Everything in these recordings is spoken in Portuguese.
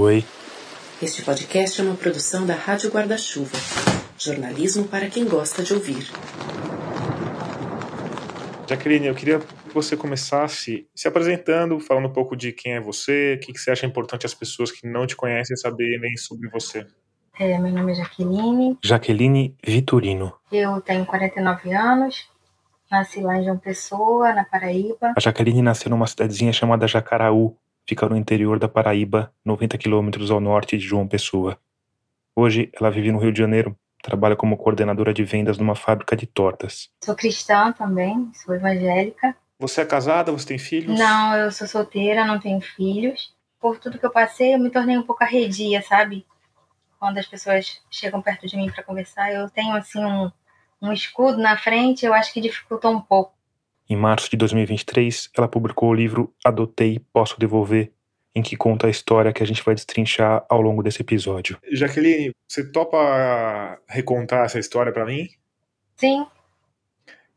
Oi. Este podcast é uma produção da Rádio Guarda-Chuva. Jornalismo para quem gosta de ouvir. Jaqueline, eu queria que você começasse se apresentando, falando um pouco de quem é você, o que você acha importante as pessoas que não te conhecem saberem sobre você. É, meu nome é Jaqueline. Jaqueline Vitorino. Eu tenho 49 anos. Nasci lá em João Pessoa, na Paraíba. A Jaqueline nasceu numa cidadezinha chamada Jacaraú, fica no interior da Paraíba, 90 quilômetros ao norte de João Pessoa. Hoje, ela vive no Rio de Janeiro, trabalha como coordenadora de vendas numa fábrica de tortas. Sou cristã também, sou evangélica. Você é casada? Você tem filhos? Não, eu sou solteira, não tenho filhos. Por tudo que eu passei, eu me tornei um pouco arredia, sabe? Quando as pessoas chegam perto de mim para conversar, eu tenho assim um, um escudo na frente, eu acho que dificultou um pouco. Em março de 2023, ela publicou o livro Adotei, Posso Devolver, em que conta a história que a gente vai destrinchar ao longo desse episódio. Jaqueline, você topa recontar essa história para mim? Sim.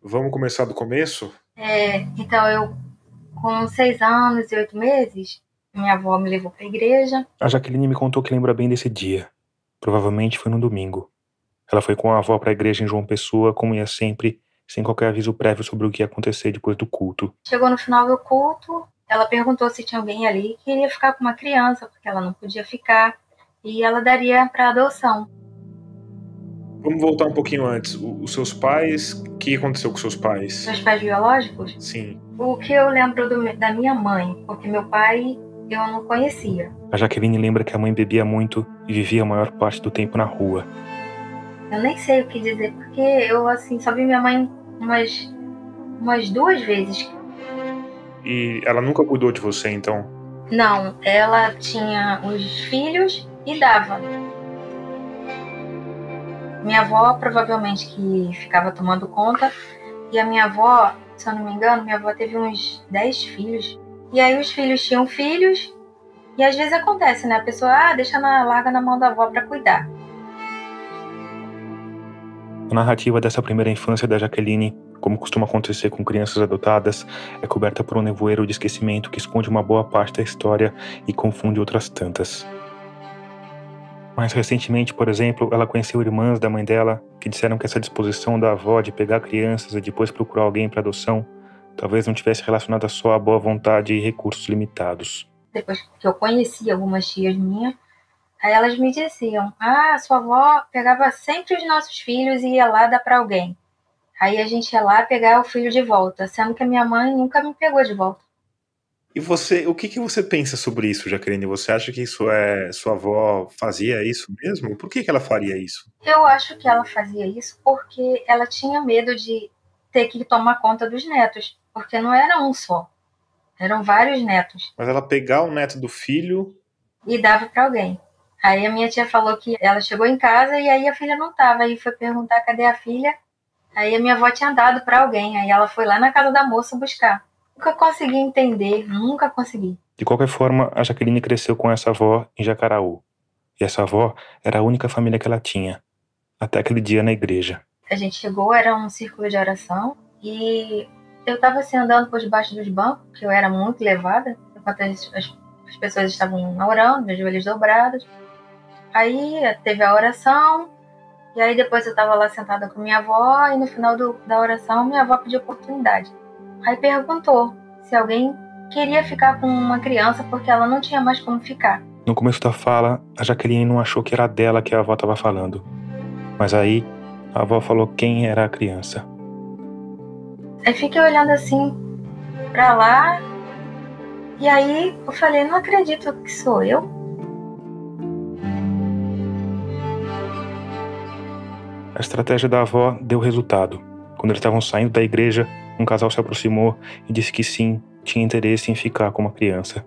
Vamos começar do começo? É, então eu, com seis anos e oito meses, minha avó me levou para a igreja. A Jaqueline me contou que lembra bem desse dia. Provavelmente foi no domingo. Ela foi com a avó para a igreja em João Pessoa, como ia sempre, sem qualquer aviso prévio sobre o que ia acontecer depois do culto. Chegou no final do culto, ela perguntou se tinha alguém ali que queria ficar com uma criança, porque ela não podia ficar, e ela daria para adoção. Vamos voltar um pouquinho antes. Os seus pais, o que aconteceu com seus pais? Meus pais biológicos? Sim. O que eu lembro do, da minha mãe, porque meu pai eu não conhecia. A Jaqueline lembra que a mãe bebia muito e vivia a maior parte do tempo na rua. Eu nem sei o que dizer, porque eu assim só vi minha mãe umas, umas duas vezes. E ela nunca cuidou de você, então? Não, ela tinha os filhos e dava. Minha avó provavelmente que ficava tomando conta. E a minha avó, se eu não me engano, minha avó teve uns 10 filhos. E aí os filhos tinham filhos. E às vezes acontece, né? A pessoa, ah, deixa na, larga na mão da avó para cuidar. A narrativa dessa primeira infância da Jaqueline, como costuma acontecer com crianças adotadas, é coberta por um nevoeiro de esquecimento que esconde uma boa parte da história e confunde outras tantas. Mais recentemente, por exemplo, ela conheceu irmãs da mãe dela que disseram que essa disposição da avó de pegar crianças e depois procurar alguém para adoção talvez não tivesse relacionada só à boa vontade e recursos limitados. Depois que eu conheci algumas tias minhas, Aí elas me diziam: Ah, sua avó pegava sempre os nossos filhos e ia lá dar para alguém. Aí a gente ia lá pegar o filho de volta, sendo que a minha mãe nunca me pegou de volta. E você, o que, que você pensa sobre isso, Jaqueline? Você acha que isso é sua avó fazia isso mesmo? Por que, que ela faria isso? Eu acho que ela fazia isso porque ela tinha medo de ter que tomar conta dos netos, porque não era um só, eram vários netos. Mas ela pegar o neto do filho e dava para alguém. Aí a minha tia falou que ela chegou em casa e aí a filha não tava. Aí foi perguntar cadê a filha. Aí a minha avó tinha dado para alguém. Aí ela foi lá na casa da moça buscar. Nunca consegui entender, nunca consegui. De qualquer forma, a Jaqueline cresceu com essa avó em Jacaraú. E essa avó era a única família que ela tinha. Até aquele dia na igreja. A gente chegou, era um círculo de oração. E eu tava assim andando por debaixo dos bancos, que eu era muito levada, enquanto as, as, as pessoas estavam orando, meus joelhos dobrados. Aí teve a oração, e aí depois eu estava lá sentada com minha avó, e no final do, da oração minha avó pediu oportunidade. Aí perguntou se alguém queria ficar com uma criança porque ela não tinha mais como ficar. No começo da fala, a Jaqueline não achou que era dela que a avó estava falando. Mas aí, a avó falou quem era a criança. Aí fiquei olhando assim pra lá, e aí eu falei: não acredito que sou eu. A estratégia da avó deu resultado. Quando eles estavam saindo da igreja, um casal se aproximou e disse que sim, tinha interesse em ficar com uma criança.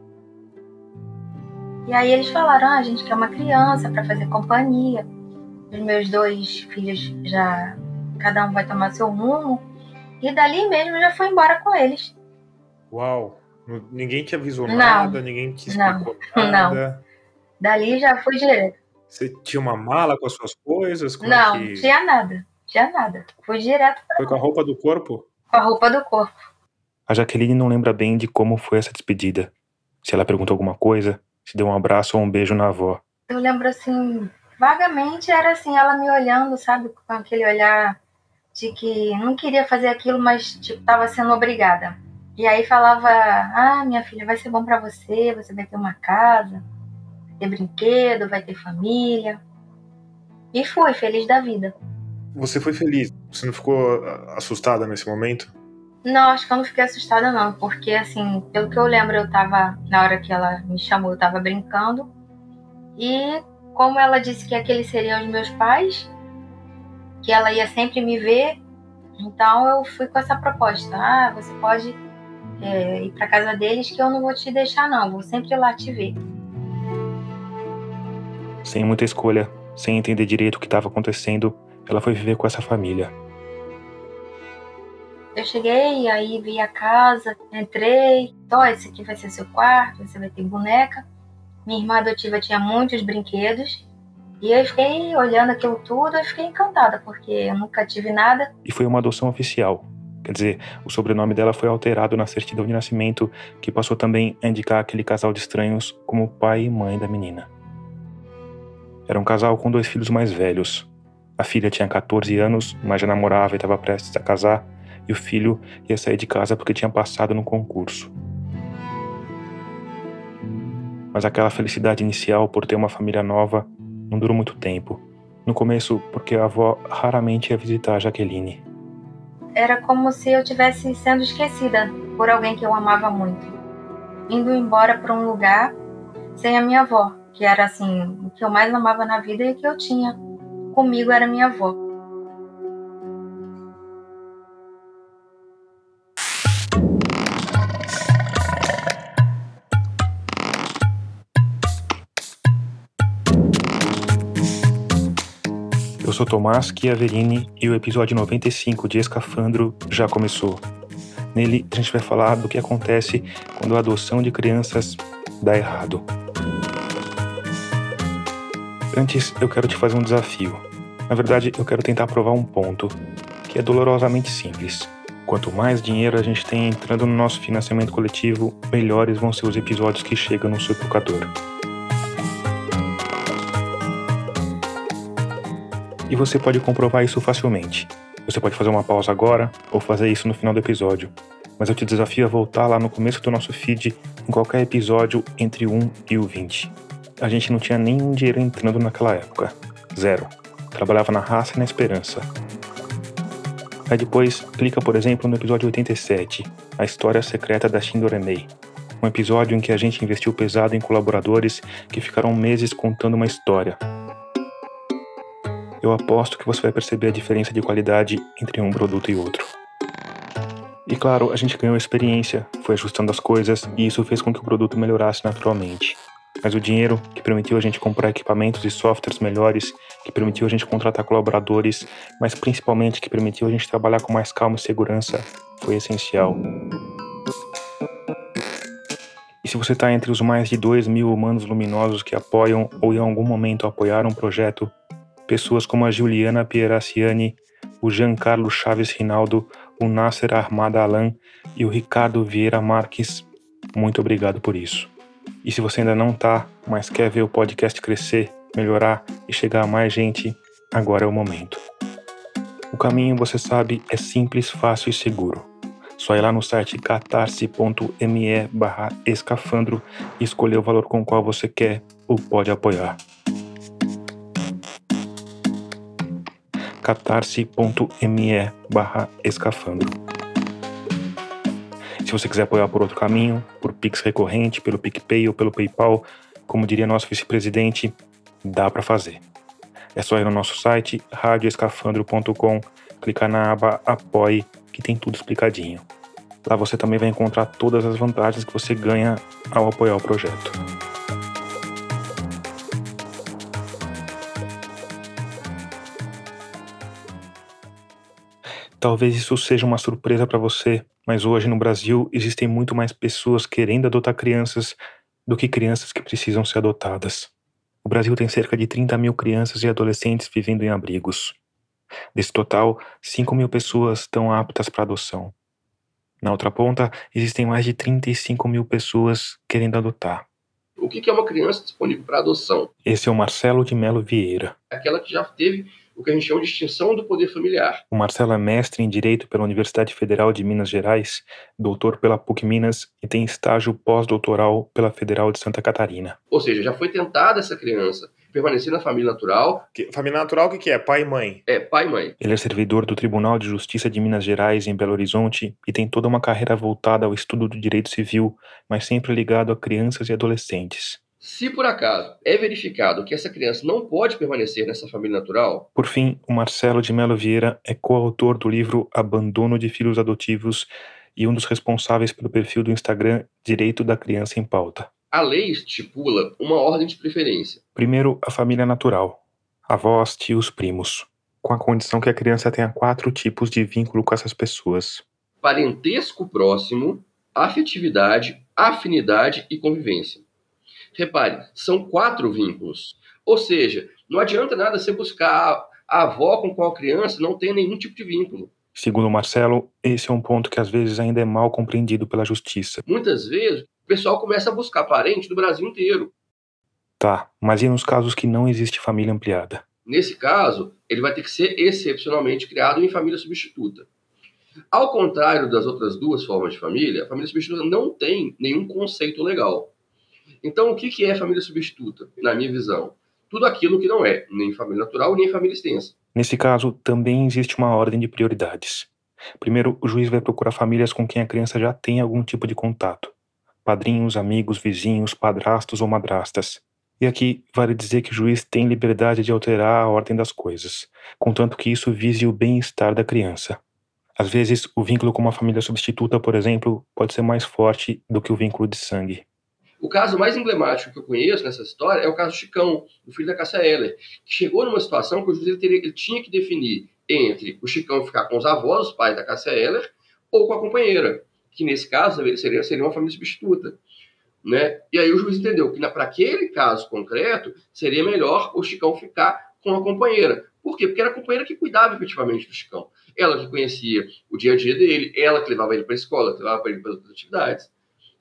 E aí eles falaram: ah, a gente quer uma criança para fazer companhia. Os meus dois filhos já. Cada um vai tomar seu rumo. E dali mesmo já foi embora com eles. Uau! Ninguém te avisou não, nada, ninguém te explicou não, nada. Não. Dali já foi direto. Você tinha uma mala com as suas coisas? Como não, é que... tinha nada. Tinha nada. Fui direto. Pra foi com a roupa do corpo? Com a roupa do corpo. A Jaqueline não lembra bem de como foi essa despedida. Se ela perguntou alguma coisa, Se deu um abraço ou um beijo na avó. Eu lembro assim, vagamente era assim, ela me olhando, sabe, com aquele olhar de que não queria fazer aquilo, mas tipo, estava sendo obrigada. E aí falava: "Ah, minha filha, vai ser bom para você, você vai ter uma casa, ter brinquedo, vai ter família". E fui feliz da vida. Você foi feliz? Você não ficou ah, assustada nesse momento? Não, acho que eu não fiquei assustada não, porque assim, pelo que eu lembro, eu tava na hora que ela me chamou, eu tava brincando. E como ela disse que aqueles seriam os meus pais, que ela ia sempre me ver, então eu fui com essa proposta. Ah, você pode é, ir para casa deles que eu não vou te deixar não, vou sempre lá te ver. Sem muita escolha, sem entender direito o que estava acontecendo, ela foi viver com essa família. Eu cheguei, aí vi a casa, entrei, então esse aqui vai ser seu quarto, você vai ter boneca. Minha irmã adotiva tinha muitos brinquedos. E eu fiquei olhando aquilo tudo, eu fiquei encantada, porque eu nunca tive nada. E foi uma adoção oficial. Quer dizer, o sobrenome dela foi alterado na certidão de nascimento, que passou também a indicar aquele casal de estranhos como pai e mãe da menina. Era um casal com dois filhos mais velhos. A filha tinha 14 anos, mas já namorava e estava prestes a casar, e o filho ia sair de casa porque tinha passado no concurso mas aquela felicidade inicial por ter uma família nova não durou muito tempo. No começo, porque a avó raramente ia visitar a Jaqueline. Era como se eu tivesse sendo esquecida por alguém que eu amava muito. Indo embora para um lugar sem a minha avó, que era assim, o que eu mais amava na vida e que eu tinha comigo era minha avó. sou Tomás Chiaverini e o episódio 95 de Escafandro já começou. Nele, a gente vai falar do que acontece quando a adoção de crianças dá errado. Antes, eu quero te fazer um desafio. Na verdade, eu quero tentar provar um ponto, que é dolorosamente simples. Quanto mais dinheiro a gente tem entrando no nosso financiamento coletivo, melhores vão ser os episódios que chegam no seu tocador. E você pode comprovar isso facilmente. Você pode fazer uma pausa agora ou fazer isso no final do episódio. Mas eu te desafio a voltar lá no começo do nosso feed em qualquer episódio entre 1 e o 20. A gente não tinha nenhum dinheiro entrando naquela época. Zero. Trabalhava na raça e na esperança. Aí depois, clica por exemplo no episódio 87, A História Secreta da Shindoremei. Um episódio em que a gente investiu pesado em colaboradores que ficaram meses contando uma história, eu aposto que você vai perceber a diferença de qualidade entre um produto e outro. E claro, a gente ganhou experiência, foi ajustando as coisas e isso fez com que o produto melhorasse naturalmente. Mas o dinheiro que permitiu a gente comprar equipamentos e softwares melhores, que permitiu a gente contratar colaboradores, mas principalmente que permitiu a gente trabalhar com mais calma e segurança, foi essencial. E se você está entre os mais de 2 mil humanos luminosos que apoiam ou em algum momento apoiaram um projeto, pessoas como a Juliana Pieraciani, o Giancarlo Chaves Rinaldo, o Nasser Armada Alan e o Ricardo Vieira Marques. Muito obrigado por isso. E se você ainda não está, mas quer ver o podcast crescer, melhorar e chegar a mais gente, agora é o momento. O caminho, você sabe, é simples, fácil e seguro. Só ir lá no site catarse.me barra escafandro e escolher o valor com o qual você quer ou pode apoiar. catarse.me barra escafandro. Se você quiser apoiar por outro caminho, por Pix recorrente, pelo PicPay ou pelo PayPal, como diria nosso vice-presidente, dá para fazer. É só ir no nosso site radioescafandro.com, clicar na aba Apoie, que tem tudo explicadinho. Lá você também vai encontrar todas as vantagens que você ganha ao apoiar o projeto. Talvez isso seja uma surpresa para você, mas hoje no Brasil existem muito mais pessoas querendo adotar crianças do que crianças que precisam ser adotadas. O Brasil tem cerca de 30 mil crianças e adolescentes vivendo em abrigos. Desse total, 5 mil pessoas estão aptas para adoção. Na outra ponta, existem mais de 35 mil pessoas querendo adotar. O que é uma criança disponível para adoção? Esse é o Marcelo de Melo Vieira. Aquela que já teve o que a gente chama de extinção do poder familiar. O Marcelo é mestre em Direito pela Universidade Federal de Minas Gerais, doutor pela PUC Minas e tem estágio pós-doutoral pela Federal de Santa Catarina. Ou seja, já foi tentada essa criança permanecer na família natural. Que- família natural, o que, que é? Pai e mãe. É pai e mãe. Ele é servidor do Tribunal de Justiça de Minas Gerais, em Belo Horizonte, e tem toda uma carreira voltada ao estudo do direito civil, mas sempre ligado a crianças e adolescentes. Se por acaso é verificado que essa criança não pode permanecer nessa família natural, Por fim, o Marcelo de Melo Vieira é coautor do livro Abandono de Filhos Adotivos e um dos responsáveis pelo perfil do Instagram Direito da Criança em Pauta. a lei estipula uma ordem de preferência. Primeiro, a família natural: avós, tios, primos, com a condição que a criança tenha quatro tipos de vínculo com essas pessoas. Parentesco próximo, afetividade, afinidade e convivência. Repare, são quatro vínculos. Ou seja, não adianta nada você buscar a avó com qual a criança não tem nenhum tipo de vínculo. Segundo Marcelo, esse é um ponto que às vezes ainda é mal compreendido pela justiça. Muitas vezes, o pessoal começa a buscar parente do Brasil inteiro. Tá, mas e nos casos que não existe família ampliada? Nesse caso, ele vai ter que ser excepcionalmente criado em família substituta. Ao contrário das outras duas formas de família, a família substituta não tem nenhum conceito legal. Então, o que é família substituta, na minha visão? Tudo aquilo que não é nem família natural nem família extensa. Nesse caso, também existe uma ordem de prioridades. Primeiro, o juiz vai procurar famílias com quem a criança já tem algum tipo de contato: padrinhos, amigos, vizinhos, padrastos ou madrastas. E aqui vale dizer que o juiz tem liberdade de alterar a ordem das coisas, contanto que isso vise o bem-estar da criança. Às vezes, o vínculo com uma família substituta, por exemplo, pode ser mais forte do que o vínculo de sangue. O caso mais emblemático que eu conheço nessa história é o caso Chicão, o filho da Cássia Eller, que chegou numa situação que o juiz ele teria- ele tinha que definir entre o Chicão ficar com os avós, os pais da Cássia Eller, ou com a companheira, que nesse caso seria, seria uma família substituta. Né? E aí o juiz entendeu que para aquele caso concreto seria melhor o Chicão ficar com a companheira. Por quê? Porque era a companheira que cuidava efetivamente do Chicão. Ela que conhecia o dia a dia dele, ela que levava ele para a escola, que levava ele para outras atividades.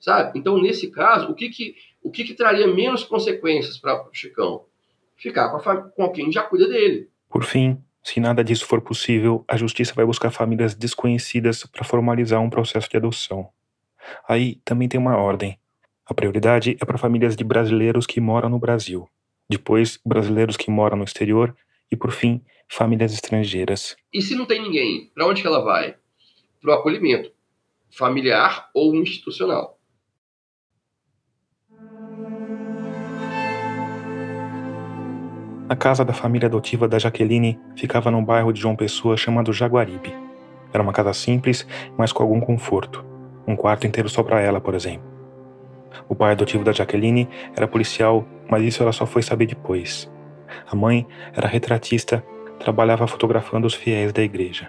Sabe? Então, nesse caso, o que, que, o que, que traria menos consequências para o Chicão? Ficar com, a com quem já cuida dele. Por fim, se nada disso for possível, a justiça vai buscar famílias desconhecidas para formalizar um processo de adoção. Aí também tem uma ordem. A prioridade é para famílias de brasileiros que moram no Brasil. Depois, brasileiros que moram no exterior. E, por fim, famílias estrangeiras. E se não tem ninguém, para onde que ela vai? Para o acolhimento familiar ou institucional. A casa da família adotiva da Jaqueline ficava num bairro de João Pessoa chamado Jaguaribe. Era uma casa simples, mas com algum conforto. Um quarto inteiro só para ela, por exemplo. O pai adotivo da Jaqueline era policial, mas isso ela só foi saber depois. A mãe era retratista, trabalhava fotografando os fiéis da igreja.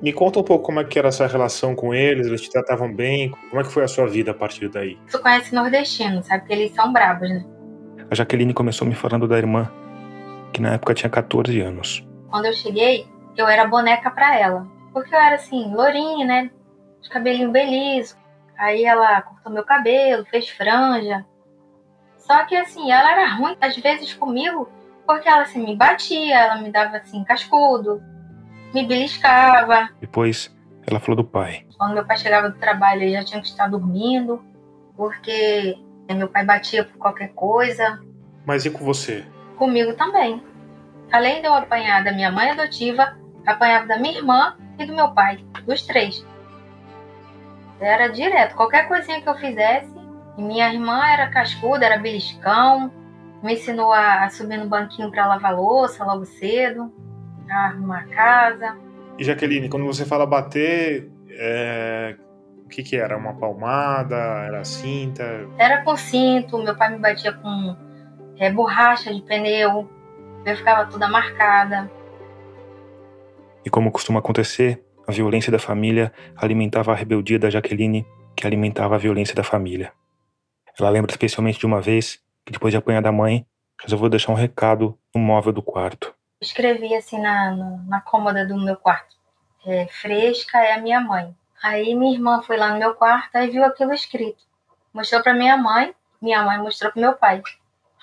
Me conta um pouco como é que era essa relação com eles, eles te tratavam bem, como é que foi a sua vida a partir daí? Tu conhece nordestino, sabe que eles são brabos, né? A Jaqueline começou me falando da irmã, que na época tinha 14 anos. Quando eu cheguei, eu era boneca pra ela. Porque eu era assim, lourinha, né? De cabelinho beliso. Aí ela cortou meu cabelo, fez franja. Só que assim, ela era ruim às vezes comigo, porque ela assim me batia, ela me dava assim cascudo, me beliscava. Depois, ela falou do pai. Quando meu pai chegava do trabalho, ele já tinha que estar dormindo, porque meu pai batia por qualquer coisa. Mas e com você? Comigo também. Além de eu apanhar da minha mãe adotiva, apanhava da minha irmã e do meu pai, dos três. Era direto, qualquer coisinha que eu fizesse. E minha irmã era cascuda, era beliscão, me ensinou a subir no banquinho para lavar louça logo cedo, a arrumar a casa. E Jaqueline, quando você fala bater, é, o que que era? Uma palmada? Era cinta? Era com cinto, meu pai me batia com é, borracha de pneu, eu ficava toda marcada. E como costuma acontecer, a violência da família alimentava a rebeldia da Jaqueline, que alimentava a violência da família. Ela lembra especialmente de uma vez que, depois de apanhar da mãe, resolveu deixar um recado no móvel do quarto. Escrevi assim na, na, cômoda do meu quarto: é, Fresca é a minha mãe. Aí minha irmã foi lá no meu quarto e viu aquilo escrito. Mostrou para minha mãe minha mãe mostrou pro meu pai.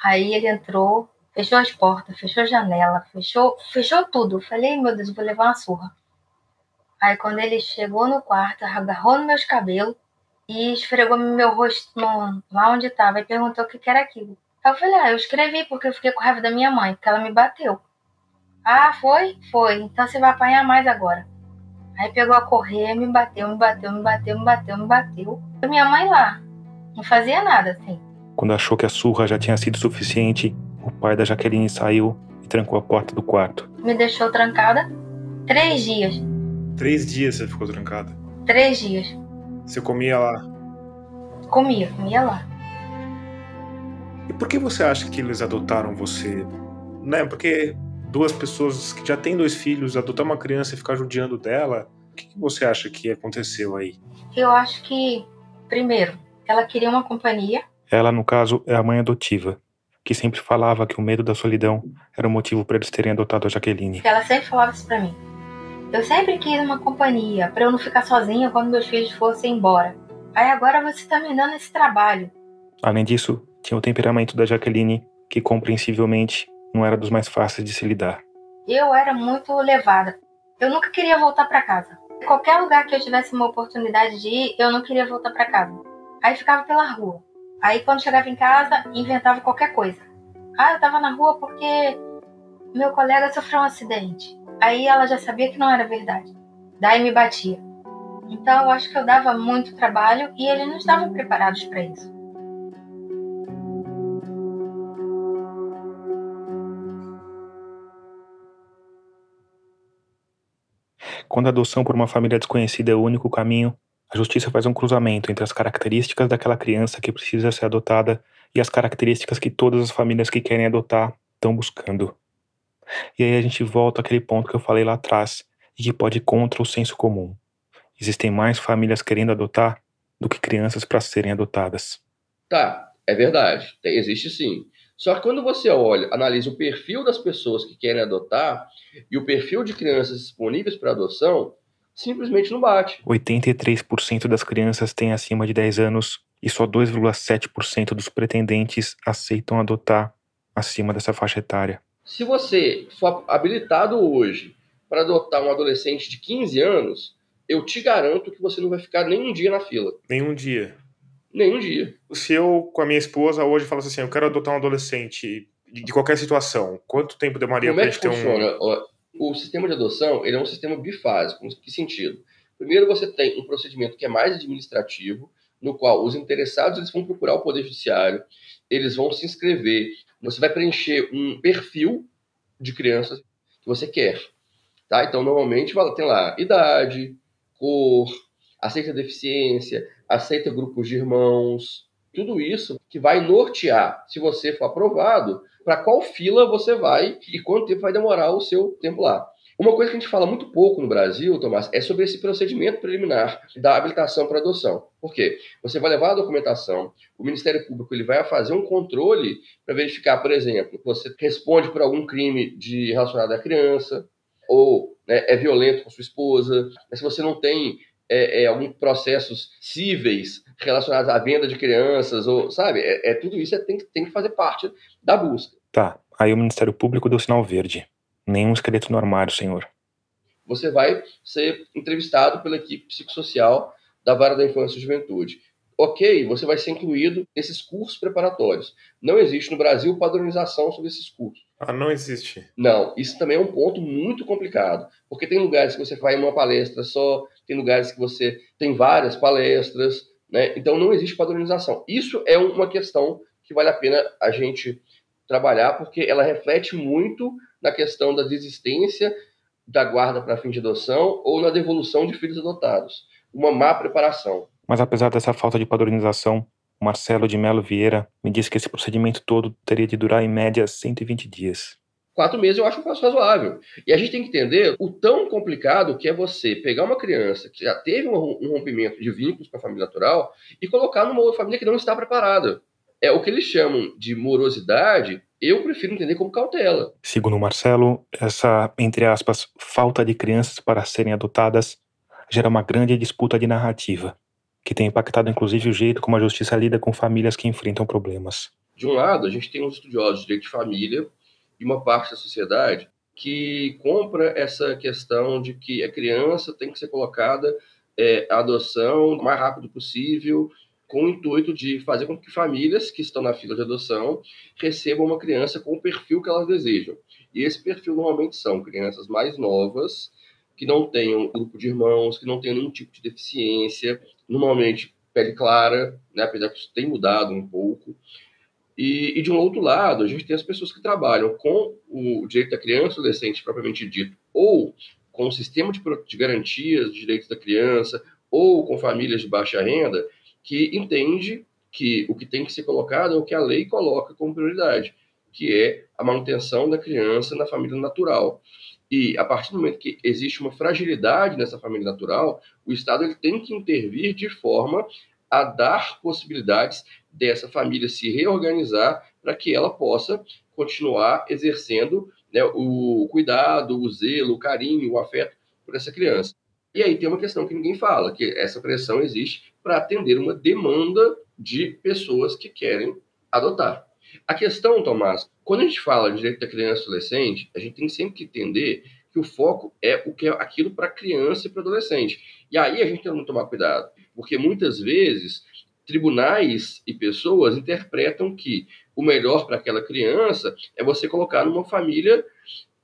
Aí ele entrou, fechou as portas, fechou a janela, fechou, fechou tudo. Falei, meu Deus, vou levar uma surra. Aí quando ele chegou no quarto, agarrou nos meus cabelos e esfregou meu rosto no, lá onde estava e perguntou o que, que era aquilo. Aí eu falei, ah, eu escrevi porque eu fiquei com raiva da minha mãe, porque ela me bateu. Ah, foi? Foi. Então você vai apanhar mais agora. Aí pegou a correr, me bateu, me bateu, me bateu, me bateu, me bateu. E minha mãe lá. Não fazia nada, assim. Quando achou que a surra já tinha sido suficiente, o pai da Jaqueline saiu e trancou a porta do quarto. Me deixou trancada três dias. Três dias você ficou trancada? Três dias. Você comia lá? Comia, comia lá. E por que você acha que eles adotaram você? Né? Porque duas pessoas que já têm dois filhos, adotar uma criança e ficar judiando dela, o que você acha que aconteceu aí? Eu acho que, primeiro, ela queria uma companhia. Ela, no caso, é a mãe adotiva, que sempre falava que o medo da solidão era o motivo para eles terem adotado a Jaqueline. Ela sempre falava isso pra mim. Eu sempre quis uma companhia, para eu não ficar sozinha quando meus filhos fossem embora. Aí agora você tá me dando esse trabalho. Além disso, tinha o temperamento da Jaqueline, que compreensivelmente não era dos mais fáceis de se lidar. Eu era muito levada. Eu nunca queria voltar para casa. Qualquer lugar que eu tivesse uma oportunidade de ir, eu não queria voltar para casa. Aí ficava pela rua. Aí quando chegava em casa, inventava qualquer coisa. Ah, eu tava na rua porque meu colega sofreu um acidente. Aí ela já sabia que não era verdade. Daí me batia. Então eu acho que eu dava muito trabalho e eles não estavam preparados para isso. Quando a adoção por uma família desconhecida é o único caminho, a justiça faz um cruzamento entre as características daquela criança que precisa ser adotada e as características que todas as famílias que querem adotar estão buscando. E aí a gente volta àquele ponto que eu falei lá atrás e que pode ir contra o senso comum. Existem mais famílias querendo adotar do que crianças para serem adotadas. Tá, é verdade. Existe sim. Só que quando você olha, analisa o perfil das pessoas que querem adotar e o perfil de crianças disponíveis para adoção, simplesmente não bate. 83% das crianças têm acima de 10 anos e só 2,7% dos pretendentes aceitam adotar acima dessa faixa etária. Se você for habilitado hoje para adotar um adolescente de 15 anos, eu te garanto que você não vai ficar nem um dia na fila. Nenhum dia. Nenhum dia. Se eu, com a minha esposa, hoje falasse assim, eu quero adotar um adolescente de qualquer situação, quanto tempo demoraria para a gente ter funciona? O sistema de adoção ele é um sistema bifásico. Em que sentido? Primeiro, você tem um procedimento que é mais administrativo, no qual os interessados eles vão procurar o Poder Judiciário, eles vão se inscrever, você vai preencher um perfil de crianças que você quer. Tá? Então, normalmente tem lá idade, cor, aceita deficiência, aceita grupos de irmãos, tudo isso que vai nortear, se você for aprovado, para qual fila você vai e quanto tempo vai demorar o seu tempo lá. Uma coisa que a gente fala muito pouco no Brasil, Tomás, é sobre esse procedimento preliminar da habilitação para adoção. Por quê? Você vai levar a documentação, o Ministério Público ele vai fazer um controle para verificar, por exemplo, você responde por algum crime de relacionado à criança, ou né, é violento com sua esposa, se você não tem é, é, alguns processos cíveis relacionados à venda de crianças, ou sabe? É, é tudo isso é, tem, tem que fazer parte da busca. Tá. Aí o Ministério Público deu sinal verde. Nenhum esqueleto no armário, senhor. Você vai ser entrevistado pela equipe psicossocial da Vara da Infância e Juventude. Ok, você vai ser incluído nesses cursos preparatórios. Não existe no Brasil padronização sobre esses cursos. Ah, não existe. Não, isso também é um ponto muito complicado, porque tem lugares que você vai em uma palestra só, tem lugares que você tem várias palestras, né? Então não existe padronização. Isso é uma questão que vale a pena a gente trabalhar, porque ela reflete muito na questão da desistência da guarda para fim de adoção ou na devolução de filhos adotados. Uma má preparação. Mas apesar dessa falta de padronização, Marcelo de Melo Vieira me disse que esse procedimento todo teria de durar em média 120 dias. Quatro meses eu acho um prazo razoável. E a gente tem que entender o tão complicado que é você pegar uma criança que já teve um rompimento de vínculos com a família natural e colocar numa outra família que não está preparada. É o que eles chamam de morosidade, eu prefiro entender como cautela. Segundo Marcelo, essa, entre aspas, falta de crianças para serem adotadas gera uma grande disputa de narrativa. que tem impactado inclusive o jeito como a justiça lida com famílias que enfrentam problemas. De um lado, a gente tem os estudiosos de direito de família e uma parte da sociedade que compra essa questão de que a criança tem que ser colocada é, à adoção o mais rápido possível, com o intuito de fazer com que famílias que estão na fila de adoção recebam uma criança com o perfil que elas desejam. E esse perfil normalmente são crianças mais novas, que não tenham grupo de irmãos, que não tenham nenhum tipo de deficiência, normalmente pele clara, né, apesar que isso tem mudado um pouco. E, e, de um outro lado, a gente tem as pessoas que trabalham com o direito da criança e adolescente propriamente dito, ou com o sistema de, garantias de direitos da criança, ou com famílias de baixa renda, que entende que o que tem que ser colocado é o que a lei coloca como prioridade, que é a manutenção da criança na família natural. E a partir do momento que existe uma fragilidade nessa família natural, o Estado ele tem que intervir de forma a dar possibilidades dessa família se reorganizar para que ela possa continuar exercendo né, o cuidado, o zelo, o carinho, o afeto por essa criança. E aí tem uma questão que ninguém fala, que essa pressão existe para atender uma demanda de pessoas que querem adotar. A questão, Tomás, quando a gente fala de direito da criança e adolescente, a gente tem sempre que entender que o foco é o que é aquilo para criança e para adolescente. E aí a gente tem que tomar cuidado, porque muitas vezes tribunais e pessoas interpretam que o melhor para aquela criança é você colocar numa família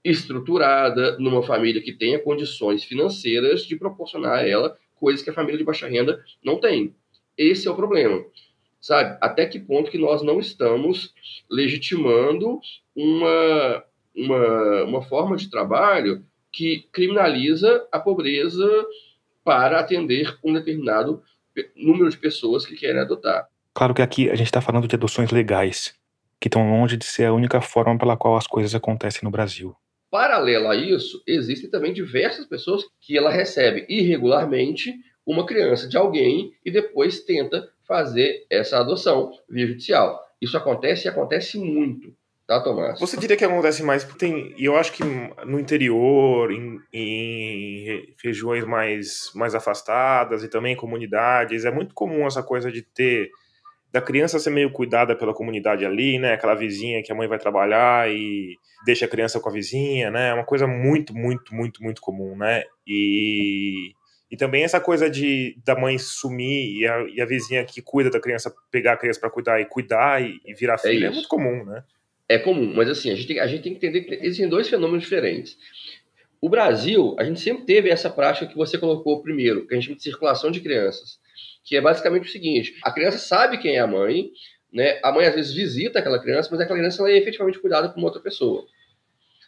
estruturada, numa família que tenha condições financeiras de proporcionar a ela coisas que a família de baixa renda não tem. Esse é o problema. Sabe? Até que ponto que nós não estamos legitimando uma, uma, uma forma de trabalho que criminaliza a pobreza para atender um determinado número de pessoas que querem adotar. Claro que aqui a gente está falando de adoções legais, que estão longe de ser a única forma pela qual as coisas acontecem no Brasil. Paralelo a isso, existem também diversas pessoas que ela recebe irregularmente uma criança de alguém e depois tenta fazer essa adoção via judicial. Isso acontece e acontece muito. Tá, Tomás? Você diria que acontece mais porque tem. E eu acho que no interior, em, em, regiões mais, mais afastadas e também em comunidades, é muito comum essa coisa de ter. Da criança ser meio cuidada pela comunidade ali, né? Aquela vizinha que a mãe vai trabalhar e deixa a criança com a vizinha, né? É uma coisa muito, muito, muito, muito comum, né? E, e também essa coisa de da mãe sumir e a, e a vizinha que cuida da criança pegar a criança para cuidar e cuidar e, e virar é filha é, é muito comum, né? É comum, mas assim, a gente, tem, a gente tem que entender que existem dois fenômenos diferentes. O Brasil, a gente sempre teve essa prática que você colocou primeiro, que a gente chama de circulação de crianças, que é basicamente o seguinte: a criança sabe quem é a mãe, né? A mãe às vezes visita aquela criança, mas aquela criança ela é efetivamente cuidada por uma outra pessoa.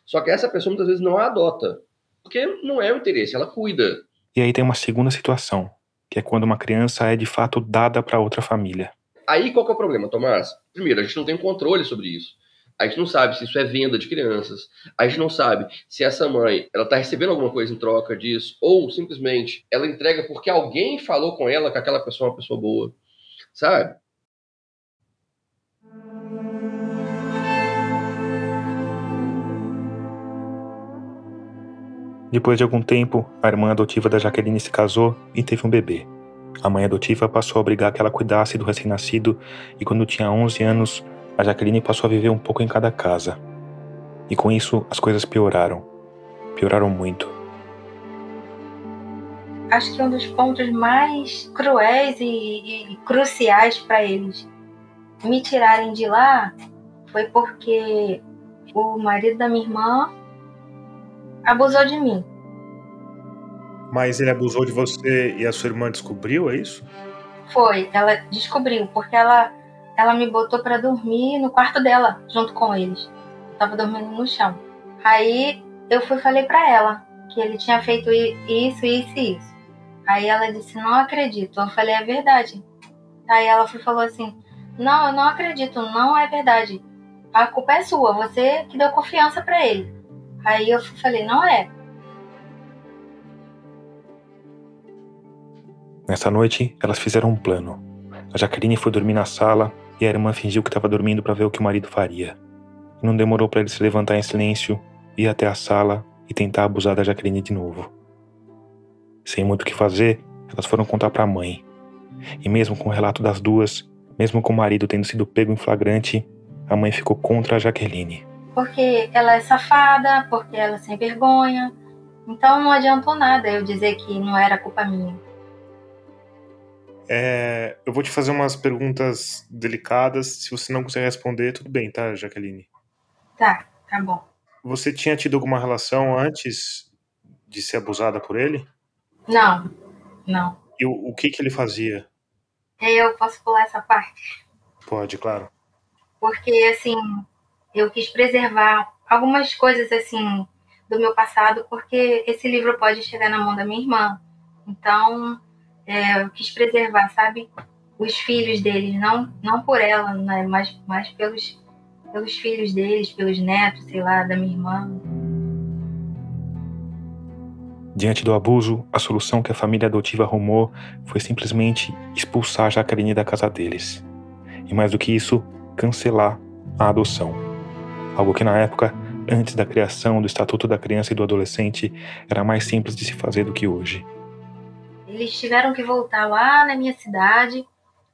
Só que essa pessoa muitas vezes não a adota, porque não é o interesse, ela cuida. E aí tem uma segunda situação, que é quando uma criança é de fato dada para outra família. Aí qual que é o problema, Tomás? Primeiro, a gente não tem controle sobre isso. A gente não sabe se isso é venda de crianças. A gente não sabe se essa mãe ela está recebendo alguma coisa em troca disso ou simplesmente ela entrega porque alguém falou com ela que aquela pessoa é uma pessoa boa, sabe? Depois de algum tempo, a irmã adotiva da Jaqueline se casou e teve um bebê. A mãe adotiva passou a obrigar que ela cuidasse do recém-nascido e, quando tinha 11 anos, a Jaqueline passou a viver um pouco em cada casa. E com isso as coisas pioraram. Pioraram muito. Acho que um dos pontos mais cruéis e, e cruciais para eles me tirarem de lá foi porque o marido da minha irmã abusou de mim. Mas ele abusou de você e a sua irmã descobriu, é isso? Foi, ela descobriu, porque ela ela me botou para dormir no quarto dela, junto com eles. Eu tava dormindo no chão. Aí eu fui falei para ela que ele tinha feito isso, isso e isso. Aí ela disse: Não acredito. Eu falei: É verdade. Aí ela foi, falou assim: Não, eu não acredito, não é verdade. A culpa é sua, você que deu confiança para ele. Aí eu falei: Não é. Nessa noite, elas fizeram um plano. A Jaqueline foi dormir na sala e a irmã fingiu que estava dormindo para ver o que o marido faria. Não demorou para ele se levantar em silêncio, ir até a sala e tentar abusar da Jaqueline de novo. Sem muito o que fazer, elas foram contar para a mãe. E mesmo com o relato das duas, mesmo com o marido tendo sido pego em flagrante, a mãe ficou contra a Jaqueline. Porque ela é safada, porque ela é sem vergonha. Então não adiantou nada eu dizer que não era culpa minha. É, eu vou te fazer umas perguntas delicadas. Se você não quiser responder, tudo bem, tá, Jaqueline? Tá, tá bom. Você tinha tido alguma relação antes de ser abusada por ele? Não, não. E o, o que que ele fazia? Eu posso pular essa parte? Pode, claro. Porque, assim, eu quis preservar algumas coisas, assim, do meu passado, porque esse livro pode chegar na mão da minha irmã. Então, é, quis preservar, sabe? Os filhos deles, não, não por ela, né? mas, mas pelos, pelos filhos deles, pelos netos, sei lá, da minha irmã. Diante do abuso, a solução que a família adotiva arrumou foi simplesmente expulsar Jaqueline da casa deles. E mais do que isso, cancelar a adoção. Algo que na época, antes da criação do Estatuto da Criança e do Adolescente, era mais simples de se fazer do que hoje. Eles tiveram que voltar lá na minha cidade,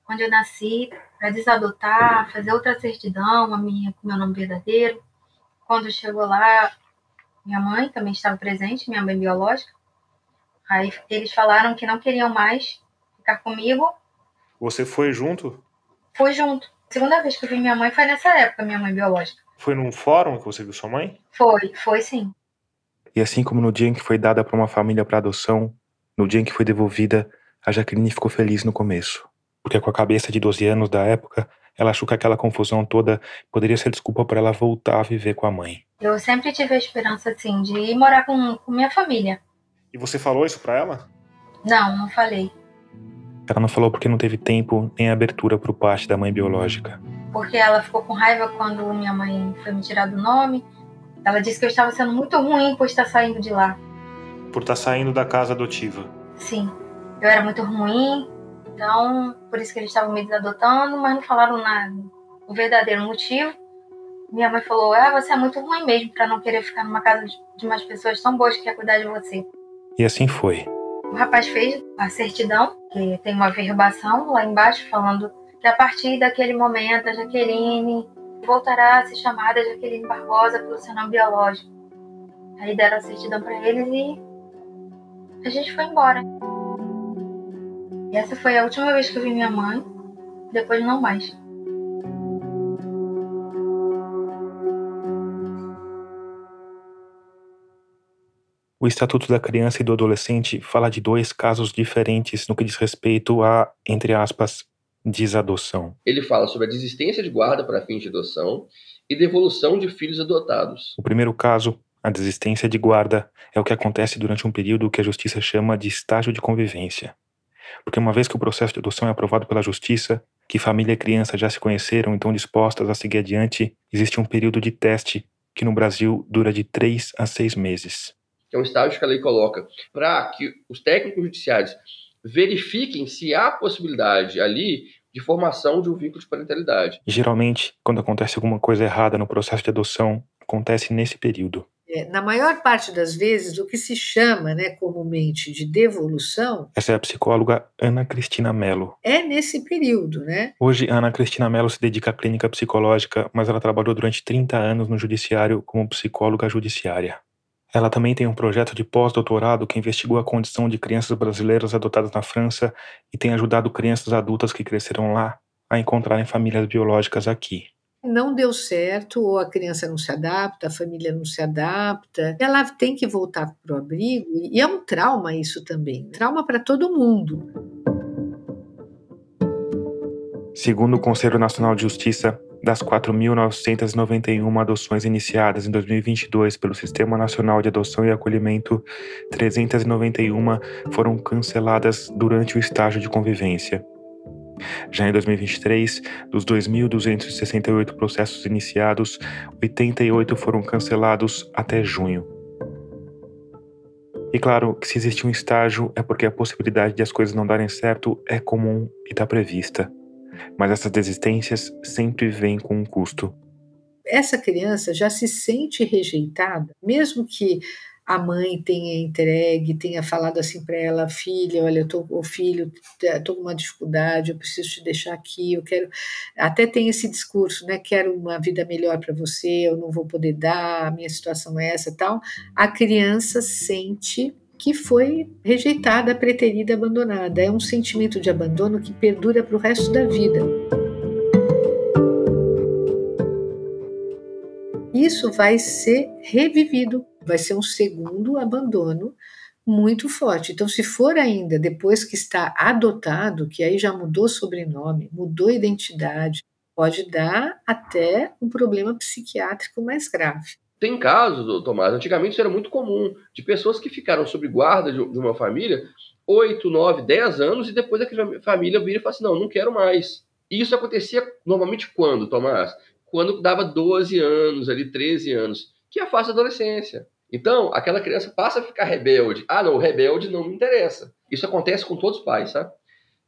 onde eu nasci, para desadotar, fazer outra certidão, a minha com meu nome verdadeiro. Quando chegou lá, minha mãe também estava presente, minha mãe biológica. Aí eles falaram que não queriam mais ficar comigo. Você foi junto? Fui junto. A segunda vez que eu vi minha mãe foi nessa época, minha mãe biológica. Foi num fórum que você viu sua mãe? Foi, foi sim. E assim como no dia em que foi dada para uma família para adoção, no dia em que foi devolvida, a Jaqueline ficou feliz no começo. Porque com a cabeça de 12 anos da época, ela achou que aquela confusão toda poderia ser desculpa para ela voltar a viver com a mãe. Eu sempre tive a esperança, assim, de ir morar com, com minha família. E você falou isso para ela? Não, não falei. Ela não falou porque não teve tempo nem abertura para o parte da mãe biológica. Porque ela ficou com raiva quando minha mãe foi me tirar do nome. Ela disse que eu estava sendo muito ruim por estar saindo de lá. Por estar saindo da casa adotiva. Sim, eu era muito ruim, então por isso que eles estavam me desadotando, mas não falaram nada. O verdadeiro motivo. Minha mãe falou: Ah, você é muito ruim mesmo para não querer ficar numa casa de umas pessoas tão boas que quer cuidar de você. E assim foi. O rapaz fez a certidão, que tem uma verbação lá embaixo falando que a partir daquele momento a Jaqueline voltará a ser chamada Jaqueline Barbosa pelo seu nome biológico. Aí deram a certidão para eles e a gente foi embora. E essa foi a última vez que eu vi minha mãe, depois não mais. O Estatuto da Criança e do Adolescente fala de dois casos diferentes no que diz respeito a, entre aspas, desadoção. Ele fala sobre a desistência de guarda para fins de adoção e devolução de filhos adotados. O primeiro caso a desistência de guarda é o que acontece durante um período que a justiça chama de estágio de convivência. Porque uma vez que o processo de adoção é aprovado pela justiça, que família e criança já se conheceram e estão dispostas a seguir adiante, existe um período de teste que no Brasil dura de três a seis meses. Que é um estágio que a lei coloca para que os técnicos judiciários verifiquem se há possibilidade ali de formação de um vínculo de parentalidade. E, geralmente, quando acontece alguma coisa errada no processo de adoção, acontece nesse período. É, na maior parte das vezes, o que se chama né, comumente de devolução. Essa é a psicóloga Ana Cristina Mello. É nesse período, né? Hoje, Ana Cristina Mello se dedica à clínica psicológica, mas ela trabalhou durante 30 anos no judiciário como psicóloga judiciária. Ela também tem um projeto de pós-doutorado que investigou a condição de crianças brasileiras adotadas na França e tem ajudado crianças adultas que cresceram lá a encontrarem famílias biológicas aqui não deu certo, ou a criança não se adapta, a família não se adapta, ela tem que voltar para o abrigo, e é um trauma isso também trauma para todo mundo. Segundo o Conselho Nacional de Justiça, das 4.991 adoções iniciadas em 2022 pelo Sistema Nacional de Adoção e Acolhimento, 391 foram canceladas durante o estágio de convivência. Já em 2023, dos 2.268 processos iniciados, 88 foram cancelados até junho. E claro que se existe um estágio é porque a possibilidade de as coisas não darem certo é comum e está prevista. Mas essas desistências sempre vêm com um custo. Essa criança já se sente rejeitada, mesmo que a mãe tenha entregue, tenha falado assim para ela, filha, olha, eu tô, o filho, estou com uma dificuldade, eu preciso te deixar aqui, eu quero, até tem esse discurso, né, quero uma vida melhor para você, eu não vou poder dar, a minha situação é essa, tal. A criança sente que foi rejeitada, preterida, abandonada. É um sentimento de abandono que perdura para o resto da vida. Isso vai ser revivido vai ser um segundo abandono muito forte. Então, se for ainda depois que está adotado, que aí já mudou sobrenome, mudou identidade, pode dar até um problema psiquiátrico mais grave. Tem casos, Tomás, antigamente isso era muito comum, de pessoas que ficaram sob guarda de uma família 8, 9, 10 anos e depois aquela família vira e fala assim: não, não quero mais. E isso acontecia normalmente quando, Tomás? Quando dava 12 anos, ali 13 anos, que é a fase da adolescência. Então, aquela criança passa a ficar rebelde. Ah, não, o rebelde não me interessa. Isso acontece com todos os pais, sabe?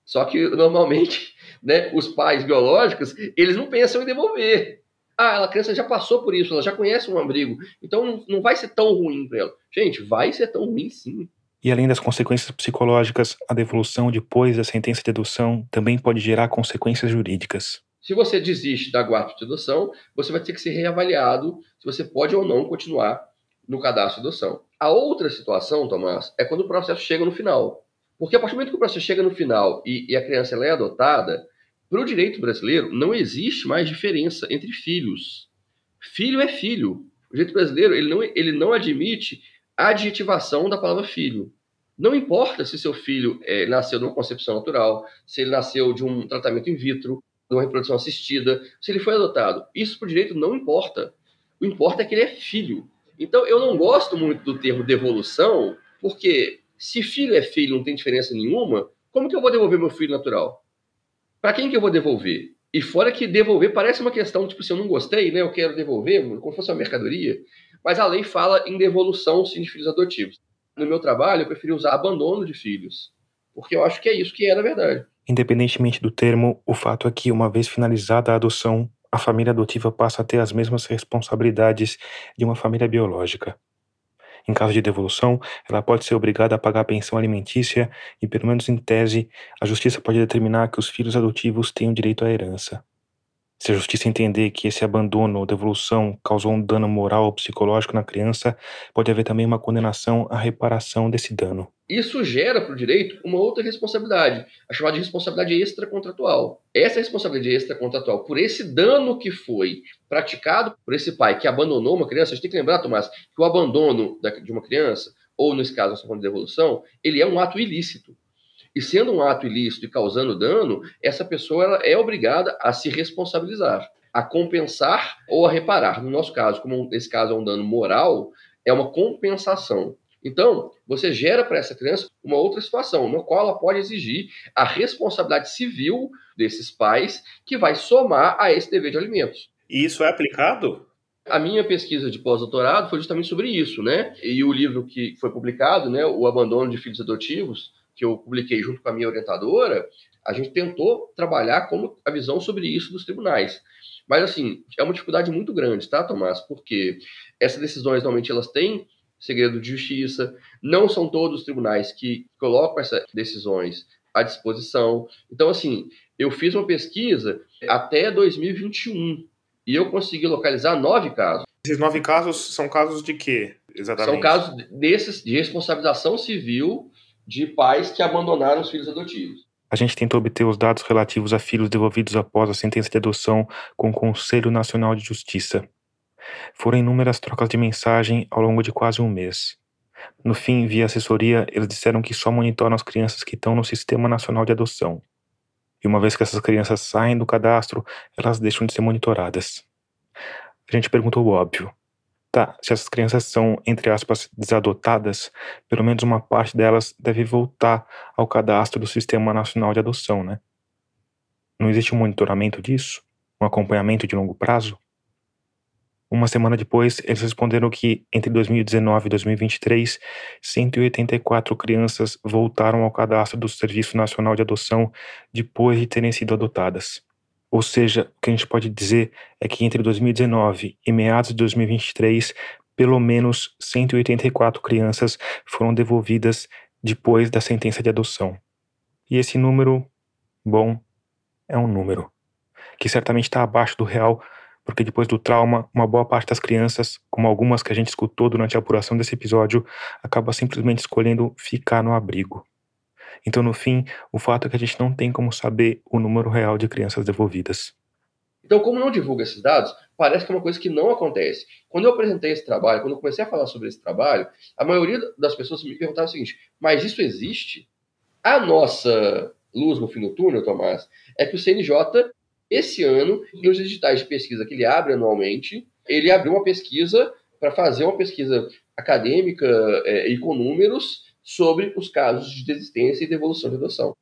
Só que, normalmente, né, os pais biológicos, eles não pensam em devolver. Ah, a criança já passou por isso, ela já conhece um abrigo, então não vai ser tão ruim para ela. Gente, vai ser tão ruim sim. E além das consequências psicológicas, a devolução depois da sentença de adoção também pode gerar consequências jurídicas. Se você desiste da guarda de adoção, você vai ter que ser reavaliado se você pode ou não continuar no cadastro de adoção. A outra situação, Tomás, é quando o processo chega no final. Porque a partir do momento que o processo chega no final e, e a criança é adotada, para o direito brasileiro não existe mais diferença entre filhos. Filho é filho. O direito brasileiro ele não, ele não admite a adjetivação da palavra filho. Não importa se seu filho é, nasceu de uma concepção natural, se ele nasceu de um tratamento in vitro, de uma reprodução assistida, se ele foi adotado. Isso para o direito não importa. O importa é que ele é filho. Então, eu não gosto muito do termo devolução, porque se filho é filho não tem diferença nenhuma, como que eu vou devolver meu filho natural? Para quem que eu vou devolver? E fora que devolver parece uma questão, tipo, se eu não gostei, né, eu quero devolver, como se fosse uma mercadoria. Mas a lei fala em devolução sim, de filhos adotivos. No meu trabalho, eu preferi usar abandono de filhos, porque eu acho que é isso que é na verdade. Independentemente do termo, o fato é que, uma vez finalizada a adoção, a família adotiva passa a ter as mesmas responsabilidades de uma família biológica. Em caso de devolução, ela pode ser obrigada a pagar a pensão alimentícia e, pelo menos em tese, a justiça pode determinar que os filhos adotivos tenham direito à herança. Se a justiça entender que esse abandono ou devolução causou um dano moral ou psicológico na criança, pode haver também uma condenação à reparação desse dano. Isso gera para o direito uma outra responsabilidade, a chamada de responsabilidade extracontratual. Essa responsabilidade extracontratual, por esse dano que foi praticado por esse pai que abandonou uma criança, a gente tem que lembrar, Tomás, que o abandono de uma criança, ou nesse caso, a de devolução, ele é um ato ilícito. E sendo um ato ilícito e causando dano, essa pessoa é obrigada a se responsabilizar, a compensar ou a reparar. No nosso caso, como esse caso é um dano moral, é uma compensação. Então, você gera para essa criança uma outra situação, no qual ela pode exigir a responsabilidade civil desses pais, que vai somar a esse dever de alimentos. E isso é aplicado? A minha pesquisa de pós-doutorado foi justamente sobre isso, né? E o livro que foi publicado, né, O Abandono de Filhos Adotivos, que eu publiquei junto com a minha orientadora, a gente tentou trabalhar como a visão sobre isso dos tribunais. Mas, assim, é uma dificuldade muito grande, tá, Tomás? Porque essas decisões, normalmente, elas têm segredo de justiça. Não são todos os tribunais que colocam essas decisões à disposição. Então, assim, eu fiz uma pesquisa até 2021 e eu consegui localizar nove casos. Esses nove casos são casos de quê, exatamente? São casos desses de responsabilização civil de pais que abandonaram os filhos adotivos. A gente tentou obter os dados relativos a filhos devolvidos após a sentença de adoção com o Conselho Nacional de Justiça. Foram inúmeras trocas de mensagem ao longo de quase um mês. No fim, via assessoria, eles disseram que só monitoram as crianças que estão no Sistema Nacional de Adoção. E uma vez que essas crianças saem do cadastro, elas deixam de ser monitoradas. A gente perguntou o óbvio. Tá, se essas crianças são, entre aspas, desadotadas, pelo menos uma parte delas deve voltar ao cadastro do Sistema Nacional de Adoção, né? Não existe um monitoramento disso? Um acompanhamento de longo prazo? Uma semana depois, eles responderam que entre 2019 e 2023, 184 crianças voltaram ao cadastro do Serviço Nacional de Adoção depois de terem sido adotadas. Ou seja, o que a gente pode dizer é que entre 2019 e meados de 2023, pelo menos 184 crianças foram devolvidas depois da sentença de adoção. E esse número, bom, é um número que certamente está abaixo do real, porque depois do trauma, uma boa parte das crianças, como algumas que a gente escutou durante a apuração desse episódio, acaba simplesmente escolhendo ficar no abrigo. Então, no fim, o fato é que a gente não tem como saber o número real de crianças devolvidas. Então, como não divulga esses dados, parece que é uma coisa que não acontece. Quando eu apresentei esse trabalho, quando eu comecei a falar sobre esse trabalho, a maioria das pessoas me perguntavam o seguinte: mas isso existe? A nossa luz no fim do túnel, Tomás, é que o CNJ, esse ano, nos editais de pesquisa que ele abre anualmente, ele abriu uma pesquisa para fazer uma pesquisa acadêmica é, e com números sobre os casos de desistência e devolução de adoção.